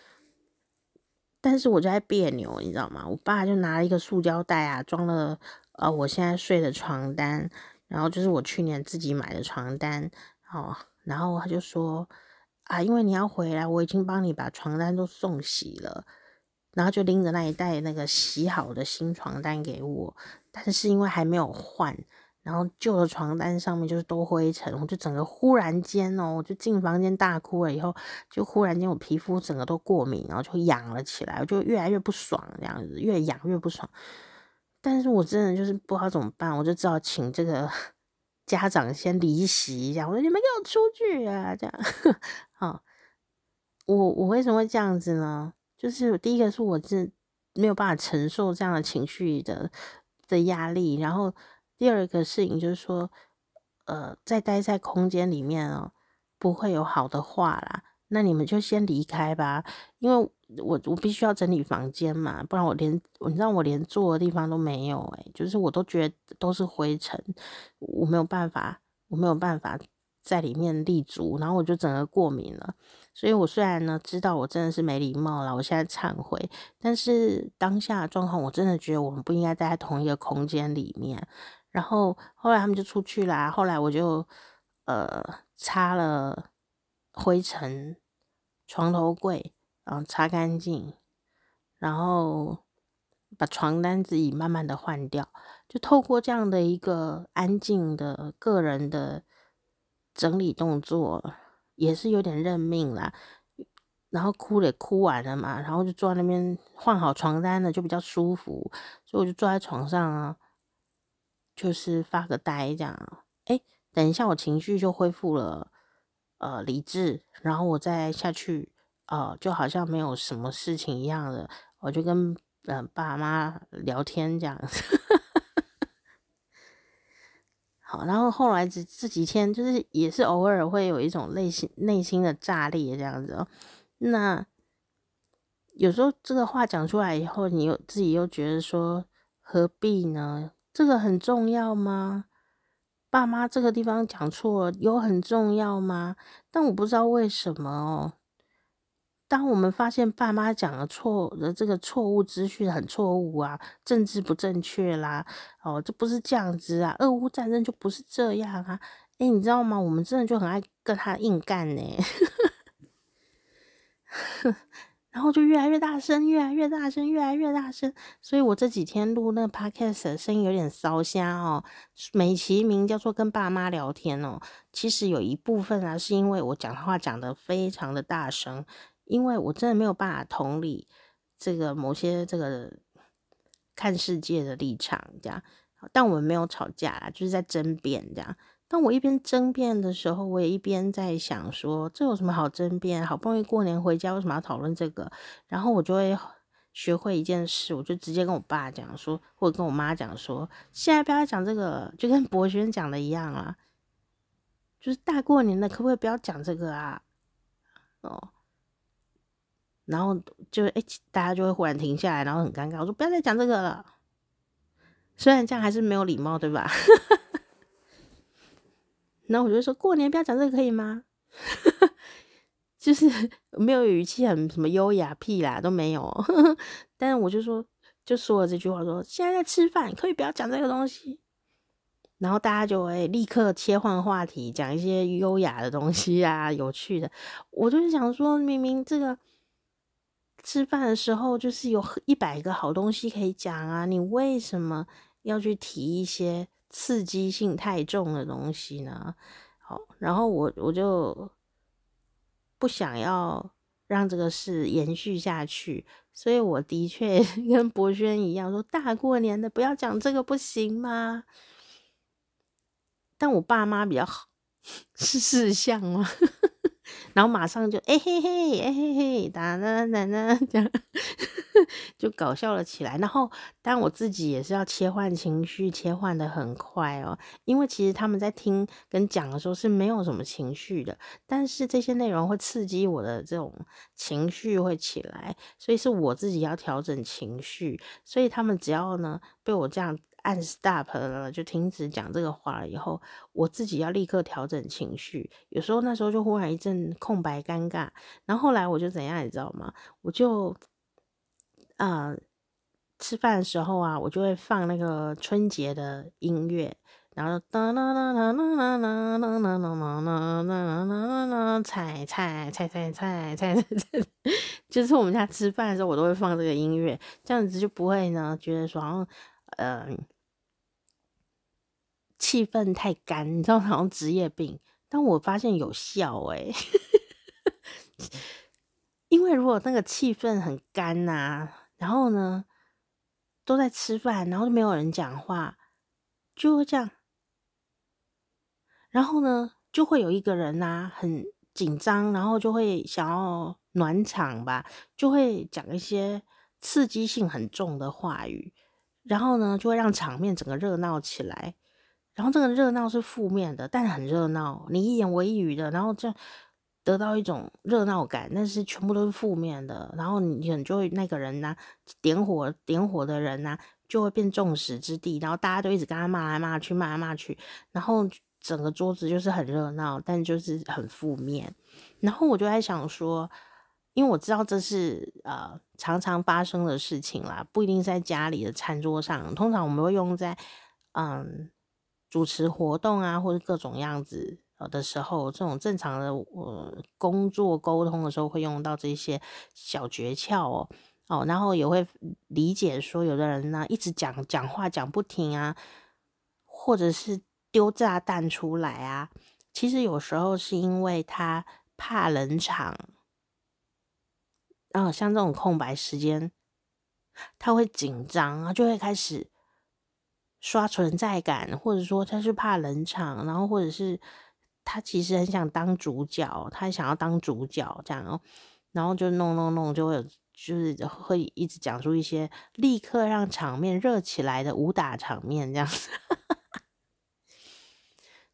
但是我就在别扭，你知道吗？我爸就拿了一个塑胶袋啊，装了呃我现在睡的床单，然后就是我去年自己买的床单，哦，然后他就说。啊，因为你要回来，我已经帮你把床单都送洗了，然后就拎着那一袋那个洗好的新床单给我，但是因为还没有换，然后旧的床单上面就是都灰尘，我就整个忽然间哦，我就进房间大哭了，以后就忽然间我皮肤整个都过敏，然后就痒了起来，我就越来越不爽，这样子越痒越不爽，但是我真的就是不知道怎么办，我就只好请这个。*laughs* 家长先离席一下，我说你们给我出去啊！这样，*laughs* 好，我我为什么会这样子呢？就是第一个是我真没有办法承受这样的情绪的的压力，然后第二个事情就是说，呃，在待在空间里面哦，不会有好的话啦。那你们就先离开吧，因为我我必须要整理房间嘛，不然我连你知道我连坐的地方都没有诶，就是我都觉得都是灰尘，我没有办法，我没有办法在里面立足，然后我就整个过敏了。所以我虽然呢知道我真的是没礼貌了，我现在忏悔，但是当下状况我真的觉得我们不应该待在同一个空间里面。然后后来他们就出去啦，后来我就呃擦了。灰尘，床头柜，然后擦干净，然后把床单自己慢慢的换掉，就透过这样的一个安静的个人的整理动作，也是有点认命啦。然后哭也哭完了嘛，然后就坐在那边换好床单了，就比较舒服，所以我就坐在床上啊，就是发个呆这样。哎，等一下我情绪就恢复了。呃，理智，然后我再下去，呃，就好像没有什么事情一样的，我就跟嗯、呃、爸妈聊天这样子。*laughs* 好，然后后来这这几天，就是也是偶尔会有一种内心内心的炸裂这样子哦。那有时候这个话讲出来以后，你又自己又觉得说，何必呢？这个很重要吗？爸妈这个地方讲错了，有很重要吗？但我不知道为什么哦。当我们发现爸妈讲的错的这个错误资讯很错误啊，政治不正确啦，哦，这不是这样子啊，俄乌战争就不是这样啊。诶，你知道吗？我们真的就很爱跟他硬干呢。*laughs* 然后就越来越大声，越来越大声，越来越大声。所以我这几天录那个 podcast 的声音有点烧瞎哦。美其名叫做跟爸妈聊天哦，其实有一部分啊，是因为我讲话讲得非常的大声，因为我真的没有办法同理这个某些这个看世界的立场这样。但我们没有吵架啦，就是在争辩这样。当我一边争辩的时候，我也一边在想说，这有什么好争辩？好不容易过年回家，为什么要讨论这个？然后我就会学会一件事，我就直接跟我爸讲说，或者跟我妈讲说，现在不要讲这个，就跟博轩讲的一样啊，就是大过年的，可不可以不要讲这个啊？哦，然后就哎，大家就会忽然停下来，然后很尴尬。我说不要再讲这个了，虽然这样还是没有礼貌，对吧？然后我就说，过年不要讲这个可以吗？*laughs* 就是 *laughs* 没有语气很什么优雅屁啦都没有，*laughs* 但是我就说就说了这句话说，现在在吃饭，可以不要讲这个东西。然后大家就会立刻切换话题，讲一些优雅的东西啊，有趣的。我就是想说，明明这个吃饭的时候就是有一百个好东西可以讲啊，你为什么要去提一些刺激性太重的东西呢？好，然后我我就不想要让这个事延续下去，所以我的确 *laughs* 跟博轩一样说，大过年的不要讲这个不行吗？但我爸妈比较好，*laughs* 是事项吗？*laughs* 然后马上就哎、嘿嘿哎、欸、嘿嘿哒哒哒哒这样就搞笑了起来。然后，但我自己也是要切换情绪，切换得很快哦。因为其实他们在听跟讲的时候是没有什么情绪的，但是这些内容会刺激我的这种情绪会起来，所以是我自己要调整情绪。所以他们只要呢被我这样。按 stop 了，就停止讲这个话了。以后我自己要立刻调整情绪。有时候那时候就忽然一阵空白尴尬，然后后来我就怎样，你知道吗？我就、呃，吃饭的时候啊，我就会放那个春节的音乐，然后哒哒哒哒哒哒哒哒哒哒哒哒哒，菜菜菜菜菜菜菜，*laughs* 就是我们家吃饭的时候，我都会放这个音乐，这样子就不会呢觉得说好像呃。气氛太干，你知道，好像职业病。但我发现有效哎，*laughs* 因为如果那个气氛很干呐、然后呢都在吃饭，然后就没有人讲话，就会这样。然后呢，就会有一个人呐、啊、很紧张，然后就会想要暖场吧，就会讲一些刺激性很重的话语，然后呢就会让场面整个热闹起来。然后这个热闹是负面的，但很热闹，你一言我一语的，然后就得到一种热闹感，但是全部都是负面的。然后你很就会那个人呢、点火点火的人呢、就会变众矢之的，然后大家都一直跟他骂来骂去，骂来骂去，然后整个桌子就是很热闹，但就是很负面。然后我就在想说，因为我知道这是呃常常发生的事情啦，不一定在家里的餐桌上，通常我们会用在嗯。主持活动啊，或者各种样子的时候，这种正常的呃工作沟通的时候，会用到这些小诀窍哦哦，然后也会理解说，有的人呢一直讲讲话讲不停啊，或者是丢炸弹出来啊，其实有时候是因为他怕冷场，然后像这种空白时间，他会紧张啊，就会开始。刷存在感，或者说他是怕冷场，然后或者是他其实很想当主角，他想要当主角这样哦，然后就弄弄弄，就会就是会一直讲出一些立刻让场面热起来的武打场面这样子。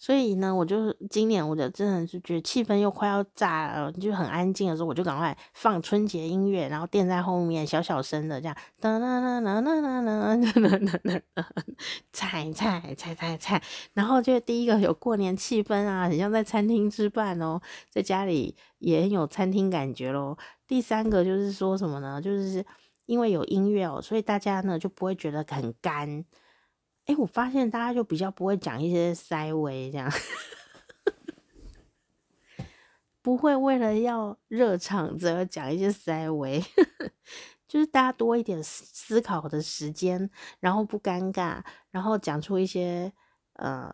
所以呢，我就今年我就真的是觉得气氛又快要炸了，就很安静的时候，我就赶快放春节音乐，然后垫在后面小小声的这样，哒哒哒哒哒哒哒哒哒哒，菜菜菜菜菜，然后就第一个有过年气氛啊，很像在餐厅吃饭哦，在家里也很有餐厅感觉咯。第三个就是说什么呢？就是因为有音乐哦，所以大家呢就不会觉得很干。哎，我发现大家就比较不会讲一些塞维这样，不会为了要热场子而讲一些塞威，*laughs* 就是大家多一点思考的时间，然后不尴尬，然后讲出一些呃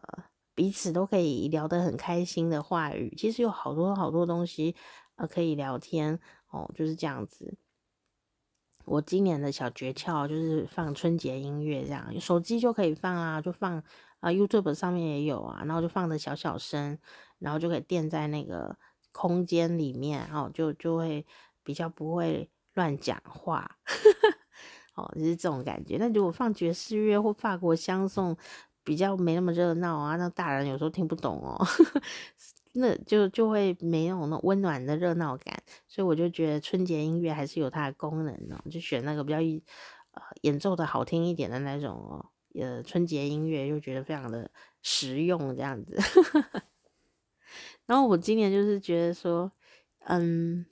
彼此都可以聊得很开心的话语。其实有好多好多东西呃可以聊天哦，就是这样子。我今年的小诀窍就是放春节音乐，这样手机就可以放啊，就放啊，YouTube 上面也有啊，然后就放的小小声，然后就可以垫在那个空间里面，然后就就会比较不会乱讲话，哦，就是这种感觉。那如果放爵士乐或法国香颂，比较没那么热闹啊，那大人有时候听不懂哦。那就就会没有那温暖的热闹感，所以我就觉得春节音乐还是有它的功能哦，就选那个比较呃演奏的好听一点的那种哦，呃春节音乐就觉得非常的实用这样子。*laughs* 然后我今年就是觉得说，嗯，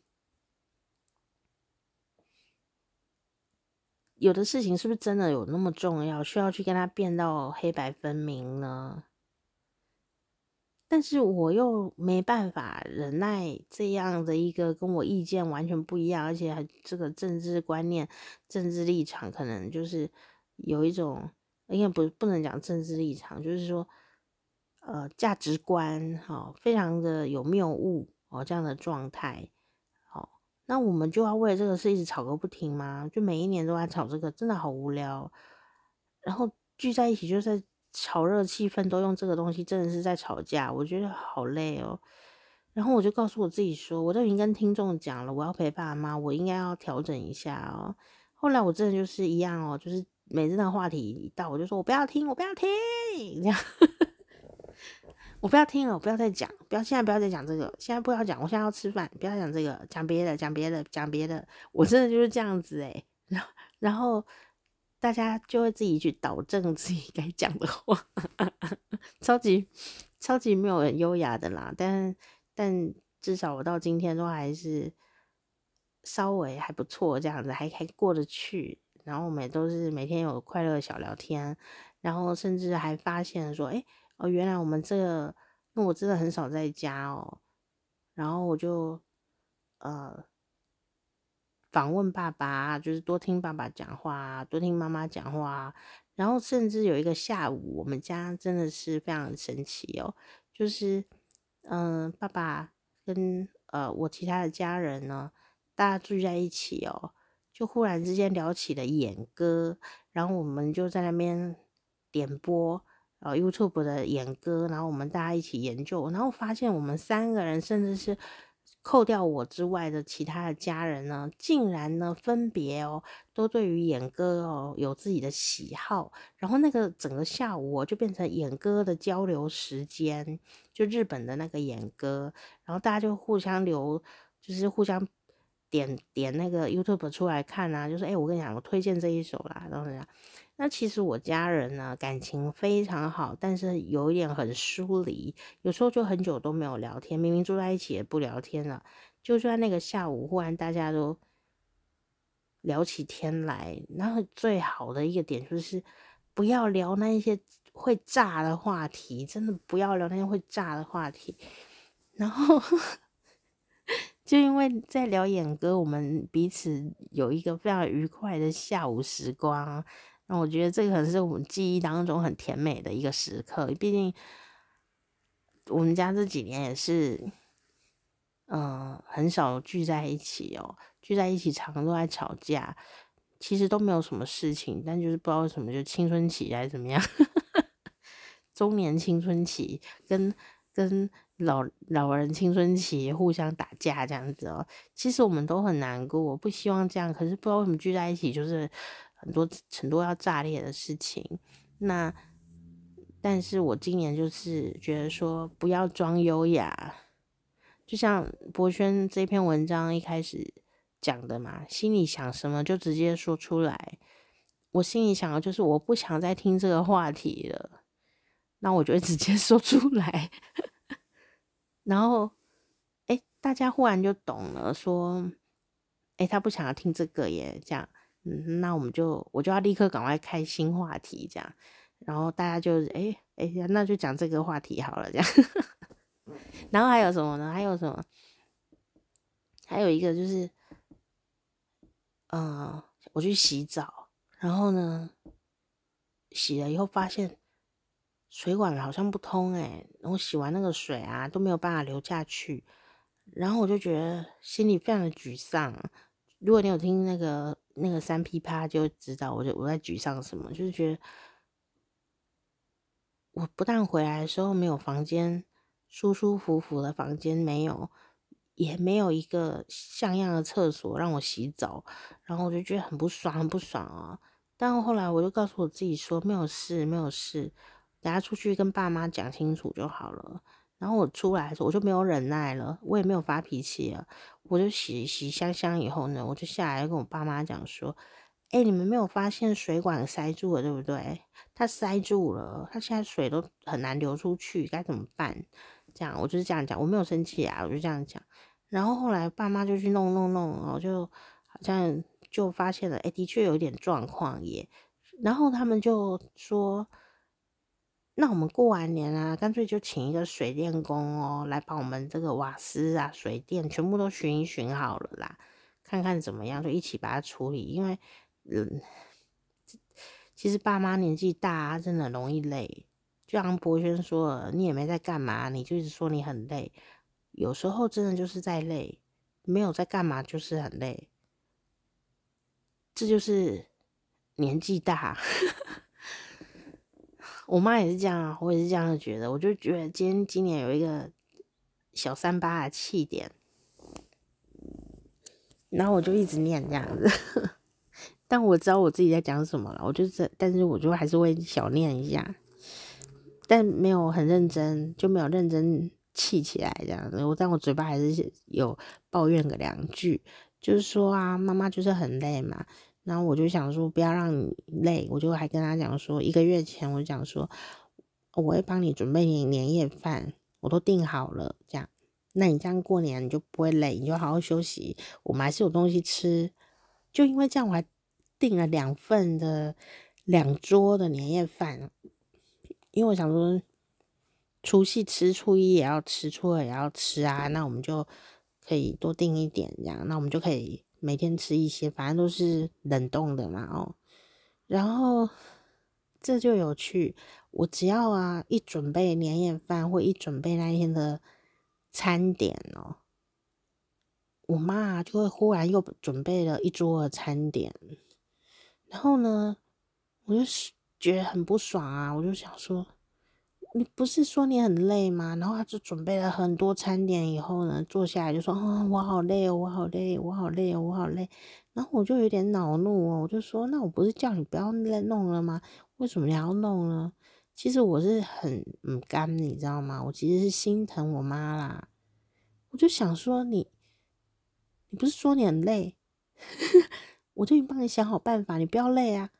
有的事情是不是真的有那么重要，需要去跟他变到黑白分明呢？但是我又没办法忍耐这样的一个跟我意见完全不一样，而且还这个政治观念、政治立场可能就是有一种，应该不不能讲政治立场，就是说，呃，价值观哈、哦，非常的有谬误哦，这样的状态。哦，那我们就要为了这个事一直吵个不停吗？就每一年都在吵这个，真的好无聊。然后聚在一起就在。炒热气氛都用这个东西，真的是在吵架，我觉得好累哦。然后我就告诉我自己说，我都已经跟听众讲了，我要陪爸妈，我应该要调整一下哦。后来我真的就是一样哦，就是每次那个话题一到，我就说我不要听，我不要听，这样，*laughs* 我不要听了，我不要再讲，不要现在不要再讲这个，现在不要讲，我现在要吃饭，不要讲这个，讲别的，讲别的，讲别的，我真的就是这样子诶。*laughs* 然后，然后。大家就会自己去导正自己该讲的话，超级超级没有很优雅的啦。但但至少我到今天都还是稍微还不错，这样子还还过得去。然后我们都是每天有快乐的小聊天，然后甚至还发现说，哎哦，原来我们这个，因为我真的很少在家哦，然后我就呃。访问爸爸，就是多听爸爸讲话，多听妈妈讲话，然后甚至有一个下午，我们家真的是非常神奇哦，就是嗯、爸爸跟呃我其他的家人呢，大家聚在一起哦，就忽然之间聊起了演歌，然后我们就在那边点播呃 YouTube 的演歌，然后我们大家一起研究，然后发现我们三个人甚至是。扣掉我之外的其他的家人呢，竟然呢分别哦，都对于演歌哦有自己的喜好，然后那个整个下午哦就变成演歌的交流时间，就日本的那个演歌，然后大家就互相留，就是互相点点那个 YouTube 出来看啊，就说哎，我跟你讲，我推荐这一首啦，然后这样。那其实我家人呢感情非常好，但是有一点很疏离，有时候就很久都没有聊天，明明住在一起也不聊天了。就在那个下午，忽然大家都聊起天来。然后最好的一个点就是不要聊那一些会炸的话题，真的不要聊那些会炸的话题。然后 *laughs* 就因为在聊演歌，我们彼此有一个非常愉快的下午时光。那我觉得这可能是我们记忆当中很甜美的一个时刻，毕竟我们家这几年也是，嗯、很少聚在一起哦，聚在一起常常都在吵架，其实都没有什么事情，但就是不知道为什么就青春期还是怎么样，*laughs* 中年青春期跟跟老老人青春期互相打架这样子哦，其实我们都很难过，我不希望这样，可是不知道为什么聚在一起就是。很多很多要炸裂的事情，那但是我今年就是觉得说不要装优雅，就像博轩这篇文章一开始讲的嘛，心里想什么就直接说出来。我心里想的就是我不想再听这个话题了，那我就直接 *laughs* 说出来。然后，哎，大家忽然就懂了，说，哎，他不想要听这个耶，这样。嗯，那我们就我就要立刻赶快开新话题，这样，然后大家就哎哎呀，那就讲这个话题好了，这样。*laughs* 然后还有什么呢？还有什么？还有一个就是，嗯、呃，我去洗澡，然后呢，洗了以后发现水管好像不通，哎，然后洗完那个水啊都没有办法流下去，然后我就觉得心里非常的沮丧。如果你有听那个那个三噼啪，就知道我就我在沮丧什么，就是觉得我不但回来的时候没有房间舒舒服服的房间没有，也没有一个像样的厕所让我洗澡，然后我就觉得很不爽，很不爽啊！但后来我就告诉我自己说，没有事，没有事，等下出去跟爸妈讲清楚就好了。然后我出来的时候，我就没有忍耐了，我也没有发脾气了，我就洗洗香香以后呢，我就下来跟我爸妈讲说：“哎，你们没有发现水管塞住了，对不对？它塞住了，它现在水都很难流出去，该怎么办？”这样，我就是这样讲，我没有生气啊，我就这样讲。然后后来爸妈就去弄弄弄，然后就好像就发现了，哎，的确有一点状况耶。然后他们就说，那我们过完年啊，干脆就请一个水电工哦，来把我们这个瓦斯啊、水电全部都巡一巡好了啦，看看怎么样，就一起把它处理。因为，嗯，其实爸妈年纪大啊，真的容易累。就像博轩说了，你也没在干嘛，你就一直说你很累，有时候真的就是在累，没有在干嘛就是很累，这就是年纪大。我妈也是这样啊，我也是这样觉得。我就觉得今天今年有一个小三八的气点，然后我就一直念这样子，*laughs* 但我知道我自己在讲什么了，我就是，但是我就还是会小念一下。但没有很认真，就没有认真气起来这样子。我但我嘴巴还是有抱怨个两句，就是说啊，妈妈就是很累嘛。然后我就想说，不要让你累，我就还跟他讲说，一个月前我就讲说，我会帮你准备年年夜饭，我都订好了，这样，那你这样过年你就不会累，你就好好休息，我们还是有东西吃。就因为这样，我还订了两份的两桌的年夜饭。因为我想说，除夕吃，初一也要吃，初二也要吃啊，那我们就可以多订一点，这样，那我们就可以每天吃一些，反正都是冷冻的嘛，哦，然后这就有趣，我只要啊一准备年夜饭或一准备那一天的餐点哦，我妈就会忽然又准备了一桌的餐点，然后呢，我就是。觉得很不爽啊！我就想说，你不是说你很累吗？然后他就准备了很多餐点，以后呢，坐下来就说：“哦，我好累哦，我好累，我好累，我好累。”然后我就有点恼怒哦，我就说：“那我不是叫你不要再弄了吗？为什么你要弄呢？”其实我是很嗯干，你知道吗？我其实是心疼我妈啦。我就想说你，你你不是说你很累？*laughs* 我就已经帮你想好办法，你不要累啊。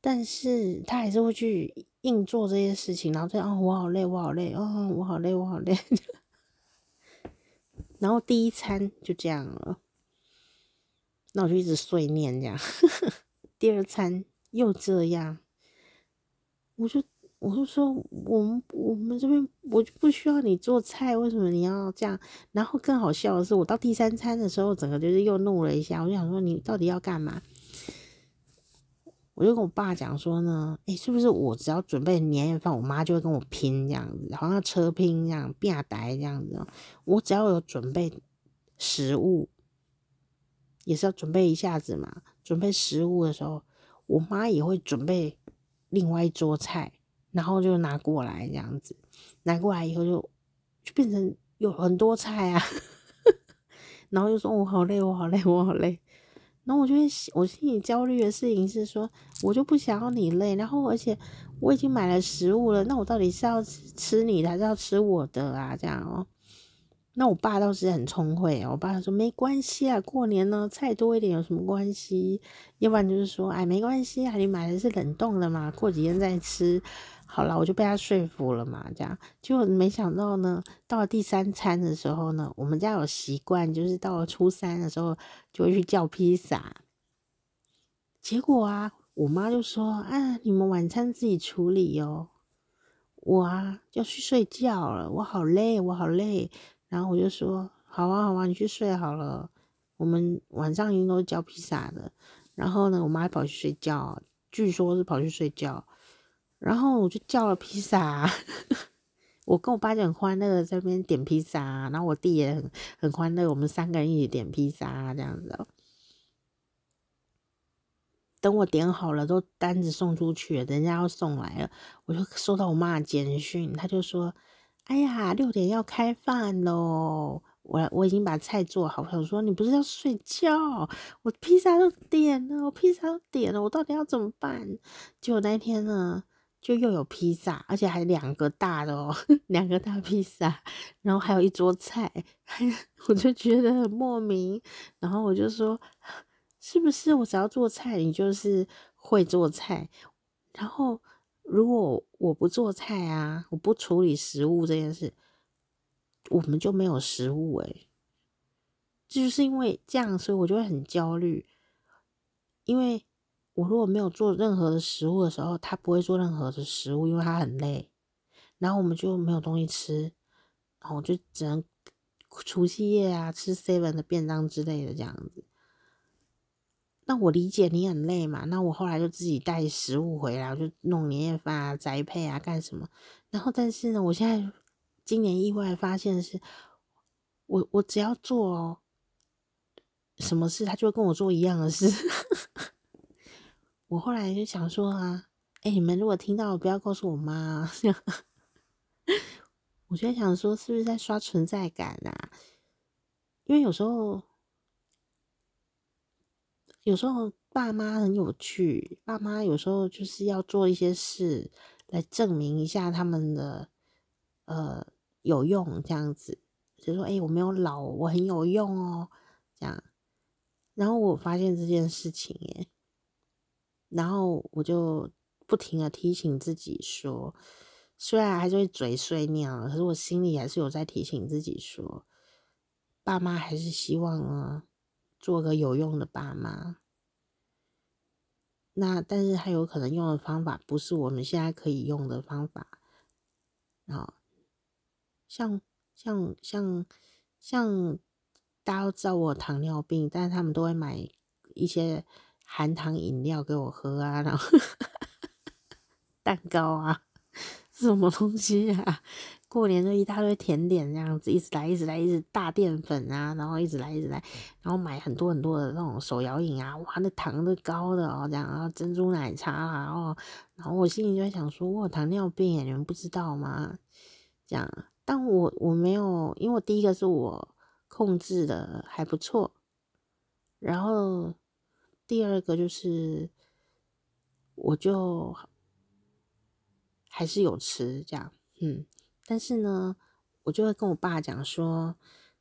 但是他还是会去硬做这些事情，然后这样哦，我好累，我好累，哦，我好累，我好累。*laughs* 然后第一餐就这样了，那我就一直碎念这样。*laughs* 第二餐又这样，我就我就说，我们我们这边我就不需要你做菜，为什么你要这样？然后更好笑的是，我到第三餐的时候，整个就是又怒了一下，我就想说，你到底要干嘛？我就跟我爸讲说呢，诶、是不是我只要准备年夜饭，我妈就会跟我拼这样子，好像车拼这样，变呆这样子。我只要有准备食物，也是要准备一下子嘛。准备食物的时候，我妈也会准备另外一桌菜，然后就拿过来这样子，拿过来以后就就变成有很多菜啊，*laughs* 然后就说我好累，我好累，我好累。然后我就会，我心里焦虑的事情是说，我就不想要你累，然后而且我已经买了食物了，那我到底是要吃你的还是要吃我的啊？这样哦。那我爸倒是很聪慧，我爸说没关系啊，过年呢菜多一点有什么关系？要不然就是说，哎，没关系啊，你买的是冷冻的嘛，过几天再吃。好了，我就被他说服了嘛，这样就没想到呢，到了第三餐的时候呢，我们家有习惯，就是到了初三的时候就会去叫披萨。结果啊，我妈就说：“啊，你们晚餐自己处理哦，我啊要去睡觉了，我好累，我好累。”然后我就说：“好啊，好啊，你去睡好了，我们晚上一定都叫披萨的。”然后呢，我妈跑去睡觉，据说是跑去睡觉。然后我就叫了披萨，*laughs* 我跟我爸就很欢乐的在边点披萨，然后我弟也很很欢乐，我们三个人一起点披萨这样子。等我点好了，都单子送出去，人家要送来了，我就收到我妈的简讯，她就说：“哎呀，六点要开饭喽！”我我已经把菜做好，我说你不是要睡觉？我披萨都点了，我披萨都点了，我到底要怎么办？结果那天呢？就又有披萨，而且还两个大的哦，*laughs* 两个大披萨，然后还有一桌菜，*laughs* 我就觉得很莫名。然后我就说，*sighs* 是不是我只要做菜，你就是会做菜？然后如果我不做菜啊，我不处理食物这件事，我们就没有食物诶。就是因为这样，所以我就会很焦虑。因为我如果没有做任何的食物的时候，他不会做任何的食物，因为他很累。然后我们就没有东西吃，然后我就只能除夕夜啊吃 seven 的便当之类的这样子。那我理解你很累嘛，那我后来就自己带食物回来，我就弄年夜饭啊、宅配啊干什么。然后但是呢，我现在今年意外发现的是，我我只要做什么事，他就会跟我做一样的事。*laughs* 我后来就想说啊，哎，你们如果听到，不要告诉我妈。我就想说，是不是在刷存在感啊？因为有时候，有时候爸妈很有趣，爸妈有时候就是要做一些事来证明一下他们的呃有用，这样子，就说：“哎，我没有老，我很有用哦。”这样，然后我发现这件事情，耶，然后我就不停的提醒自己说。虽然还是会嘴碎念了，可是我心里还是有在提醒自己说，爸妈还是希望啊，做个有用的爸妈。那但是他有可能用的方法不是我们现在可以用的方法啊，像像像像大家都知道我糖尿病，但是他们都会买一些含糖饮料给我喝啊，然后 *laughs* 蛋糕啊。什么东西啊？过年就一大堆甜点这样子，一直来，一直来，一直大淀粉啊，然后一直来，一直来，然后买很多很多的那种手摇饮啊，哇，那糖都高的哦，这样，然后珍珠奶茶啊，哦，然后我心里就在想说，我糖尿病耶，你们不知道吗？这样，但我我没有，因为我第一个是我控制的还不错，然后第二个就是我就。还是有吃这样，嗯，但是呢，我就会跟我爸讲说，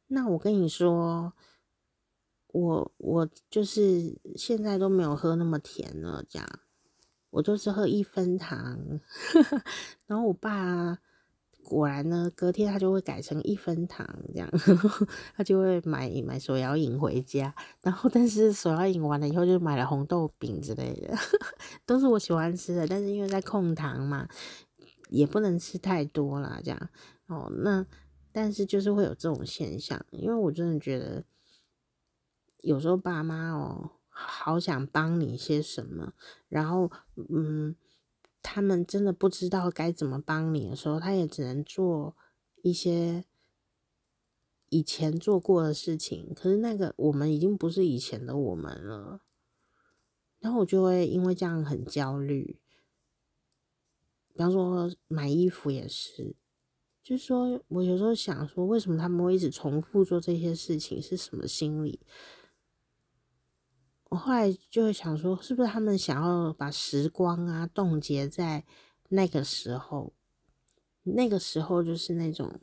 那我跟你说，我我就是现在都没有喝那么甜了，这样，我都是喝一分糖，*laughs* 然后我爸果然呢，隔天他就会改成一分糖这样，他就会买买手摇饮回家，然后但是手摇饮完了以后就买了红豆饼之类的，*laughs* 都是我喜欢吃的，但是因为在控糖嘛。也不能吃太多啦，这样哦。那但是就是会有这种现象，因为我真的觉得有时候爸妈哦，好想帮你些什么，然后嗯，他们真的不知道该怎么帮你的时候，他也只能做一些以前做过的事情。可是那个我们已经不是以前的我们了，然后我就会因为这样很焦虑。比方说买衣服也是，就是说我有时候想说，为什么他们会一直重复做这些事情，是什么心理？我后来就会想说，是不是他们想要把时光啊冻结在那个时候？那个时候就是那种，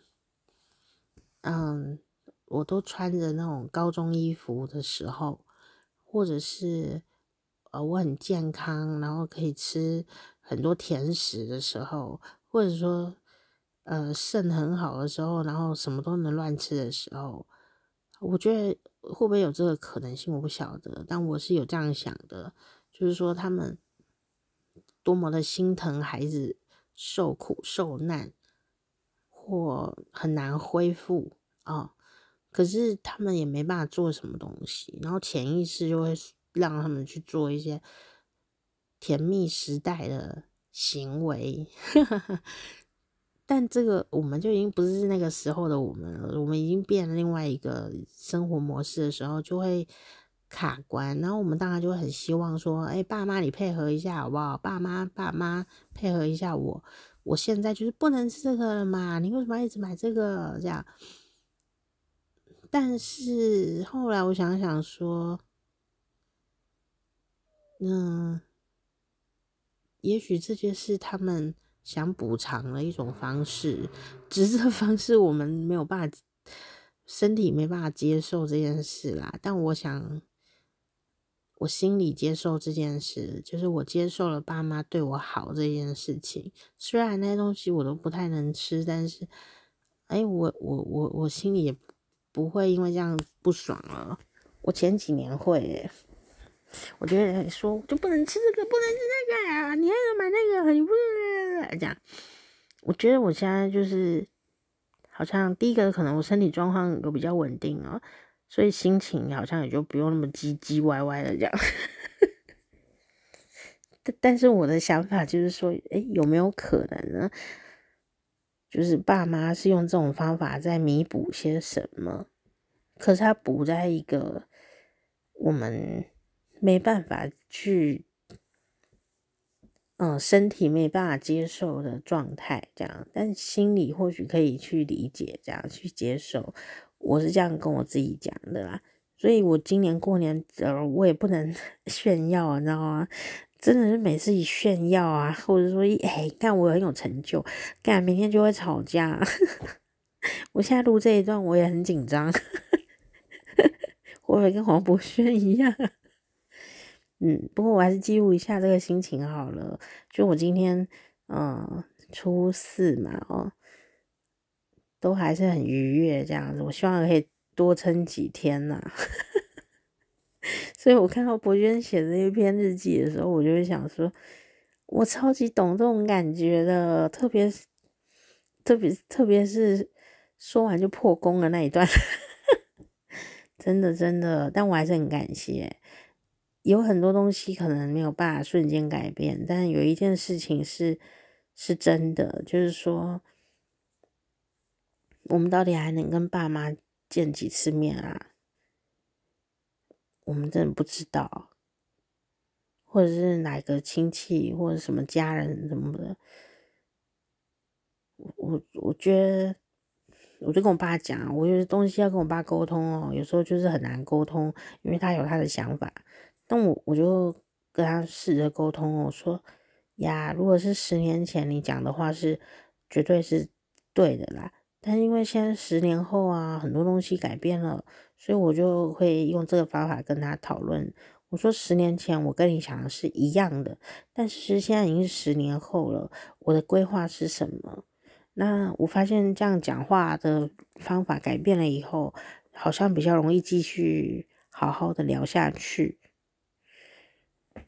嗯，我都穿着那种高中衣服的时候，或者是呃，我很健康，然后可以吃。很多甜食的时候，或者说，呃，肾很好的时候，然后什么都能乱吃的时候，我觉得会不会有这个可能性，我不晓得。但我是有这样想的，就是说他们多么的心疼孩子受苦受难，或很难恢复啊，哦，可是他们也没办法做什么东西，然后潜意识就会让他们去做一些。甜蜜时代的行为，但这个我们就已经不是那个时候的我们了。我们已经变了另外一个生活模式的时候，就会卡关。然后我们当然就会很希望说：“哎，爸妈，你配合一下好不好？爸妈，爸妈配合一下我。我现在就是不能吃这个了嘛，你为什么一直买这个？这样。”但是后来我想想说，嗯。也许这就是他们想补偿的一种方式，只是这 *laughs* 方式我们没有办法，身体没办法接受这件事啦。但我想，我心里接受这件事，就是我接受了爸妈对我好这件事情。虽然那些东西我都不太能吃，但是，哎，我我我我心里也不会因为这样不爽了。我前几年会。我觉得说就不能吃这个，不能吃那个啊，你还要买那个，你不能这样。我觉得我现在就是好像第一个可能我身体状况有比较稳定啊，所以心情好像也就不用那么唧唧歪歪的这样。*laughs* 但但是我的想法就是说，哎，有没有可能呢？就是爸妈是用这种方法在弥补些什么？可是他补在一个我们没办法去，嗯，身体没办法接受的状态，这样，但心里或许可以去理解，这样去接受。我是这样跟我自己讲的啦，所以我今年过年呃，我也不能 *laughs* 炫耀，你知道吗？真的是每次一炫耀啊，或者说一哎，看我很有成就，干明天就会吵架。*laughs* 我现在录这一段，我也很紧张，会不会跟黄博轩一样。嗯，不过我还是记录一下这个心情好了。就我今天，嗯，初四嘛，哦，都还是很愉悦这样子。我希望可以多撑几天呐。*laughs* 所以我看到博轩写的一篇日记的时候，我就会想说，我超级懂这种感觉的，特别是，特别特别是说完就破功的那一段，*laughs* 真的真的，但我还是很感谢。有很多东西可能没有办法瞬间改变，但有一件事情是是真的，就是说，我们到底还能跟爸妈见几次面啊？我们真的不知道，或者是哪个亲戚或者什么家人什么的，我我我觉得，我就跟我爸讲，我有些东西要跟我爸沟通哦，有时候就是很难沟通，因为他有他的想法，但我我就跟他试着沟通，我说呀，如果是十年前你讲的话是绝对是对的啦。但是因为现在十年后啊，很多东西改变了，所以我就会用这个方法跟他讨论。我说十年前我跟你想的是一样的，但是现在已经十年后了，我的规划是什么？那我发现这样讲话的方法改变了以后，好像比较容易继续好好的聊下去。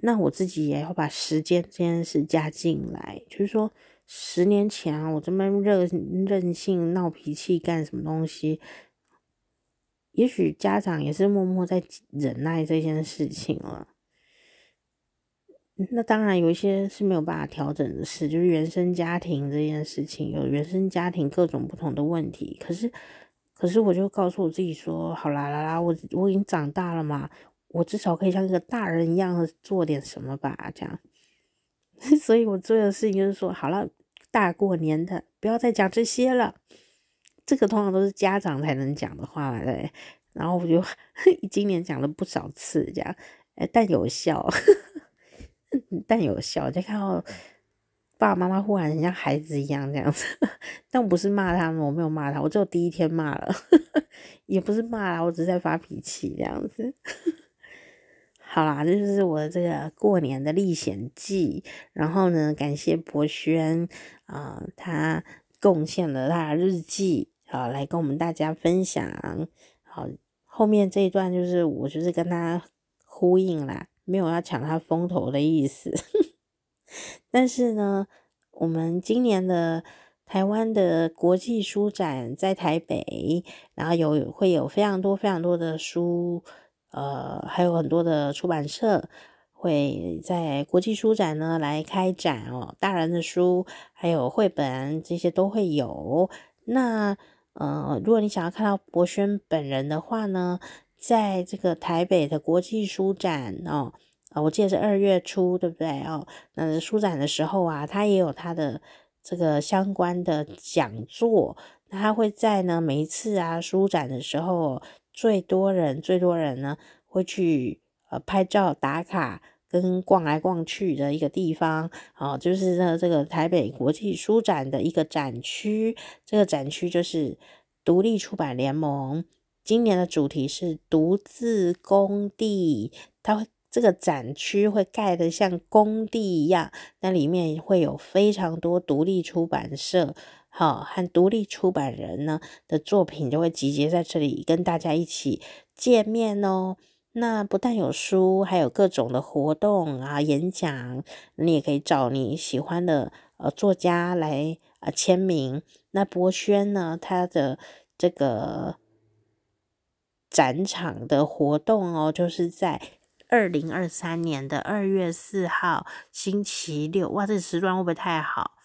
那我自己也要把时间这件事加进来，就是说。十年前啊，我这么任任性闹脾气干什么东西？也许家长也是默默在忍耐这件事情了。那当然有一些是没有办法调整的事，就是原生家庭这件事情，有原生家庭各种不同的问题。可是，可是我就告诉我自己说，好啦啦啦，我我已经长大了嘛，我至少可以像一个大人一样的做点什么吧，这样。*laughs* 所以我做的事情就是说，好了。大过年的，不要再讲这些了。这个通常都是家长才能讲的话，对。然后我就 *laughs* 今年讲了不少次，这样，但有效，但有效。*laughs* 就看到爸爸妈妈忽然像孩子一样这样子，但我不是骂他们，我没有骂他，我只有第一天骂了，也不是骂啦，我只是在发脾气这样子。好啦，这就是我这个过年的历险记。然后呢，感谢博轩啊、他贡献了他的日记啊、呃，来跟我们大家分享。好，后面这一段就是我就是跟他呼应啦，没有要抢他风头的意思。*laughs* 但是呢，我们今年的台湾的国际书展在台北，然后有会有非常多非常多的书。呃，还有很多的出版社会在国际书展呢来开展哦，大人的书还有绘本这些都会有。那呃，如果你想要看到博轩本人的话呢，在这个台北的国际书展哦，呃，我记得是二月初，对不对哦？那书展的时候啊，他也有他的这个相关的讲座，他会在呢每一次啊书展的时候。最多人，最多人呢会去呃拍照打卡跟逛来逛去的一个地方哦，就是呢这个台北国际书展的一个展区。这个展区就是独立出版联盟，今年的主题是独自工地。它会这个展区会盖得像工地一样，那里面会有非常多独立出版社。好，和独立出版人呢的作品就会集结在这里，跟大家一起见面哦。那不但有书，还有各种的活动啊、演讲，你也可以找你喜欢的呃作家来呃签名。那博轩呢，他的这个展场的活动哦，就是在二零二三年的二月四号星期六。哇，这时段会不会太好？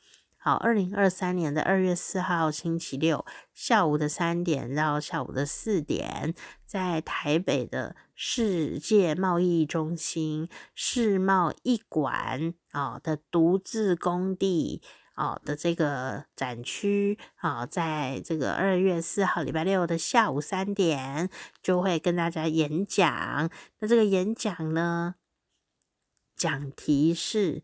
好，二零二三年的二月四号星期六下午的三点到下午的四点，在台北的世界贸易中心世贸一馆啊的独自工地啊的这个展区啊，在这个二月四号礼拜六的下午三点就会跟大家演讲。那这个演讲呢，讲题是。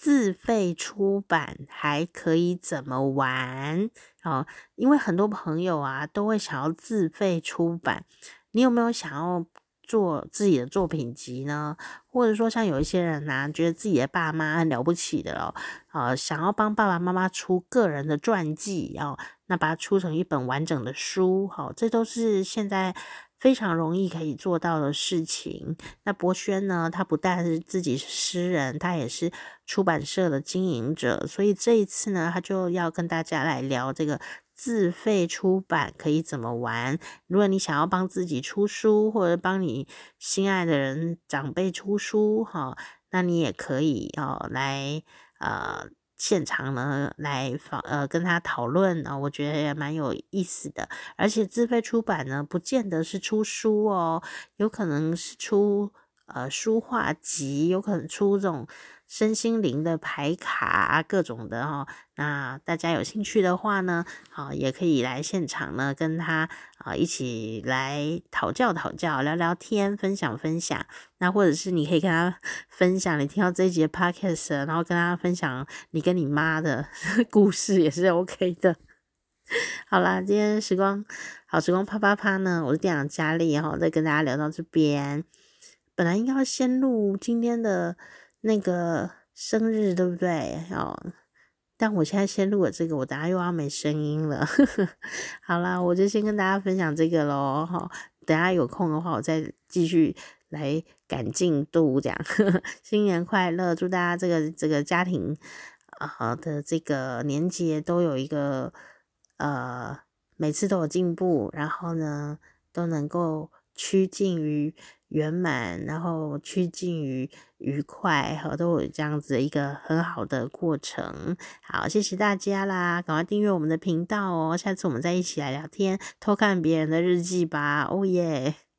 自费出版还可以怎么玩？哦，因为很多朋友啊都会想要自费出版，你有没有想要做自己的作品集呢？或者说像有一些人呐、啊，觉得自己的爸妈很了不起的哦，呃，想要帮爸爸妈妈出个人的传记，哦，那把它出成一本完整的书，好、这都是现在。非常容易可以做到的事情。那博轩呢，他不但是自己是诗人，他也是出版社的经营者。所以这一次呢，他就要跟大家来聊这个自费出版可以怎么玩。如果你想要帮自己出书，或者帮你心爱的人长辈出书，哈，那你也可以哦来呃。现场呢，来访呃跟他讨论啊，我觉得也蛮有意思的。而且自费出版呢，不见得是出书哦，有可能是出呃书画集，有可能出这种。身心灵的牌卡，各种的哈，那大家有兴趣的话呢，好，也可以来现场呢，跟他啊一起来讨教讨教，聊聊天，分享分享。那或者是你可以跟他 *laughs* 分享你听到这一集的 podcast，然后跟他分享你跟你妈的 *laughs* 故事也是 OK 的。好啦，今天时光好时光啪啪啪呢，我是店长佳丽哈，再跟大家聊到这边。本来应该要先录今天的。那个生日对不对？哦，但我现在先录了这个，我等下又要没声音了。*laughs* 好啦，我就先跟大家分享这个喽。哈，等下有空的话，我再继续来赶进度，这样。*laughs* 新年快乐，祝大家这个这个家庭啊的这个年节都有一个呃，每次都有进步，然后呢都能够趋近于。圆满，然后趋近于愉快，和都有这样子一个很好的过程。好，谢谢大家啦，赶快订阅我们的频道哦。下次我们再一起来聊天，偷看别人的日记吧。哦耶！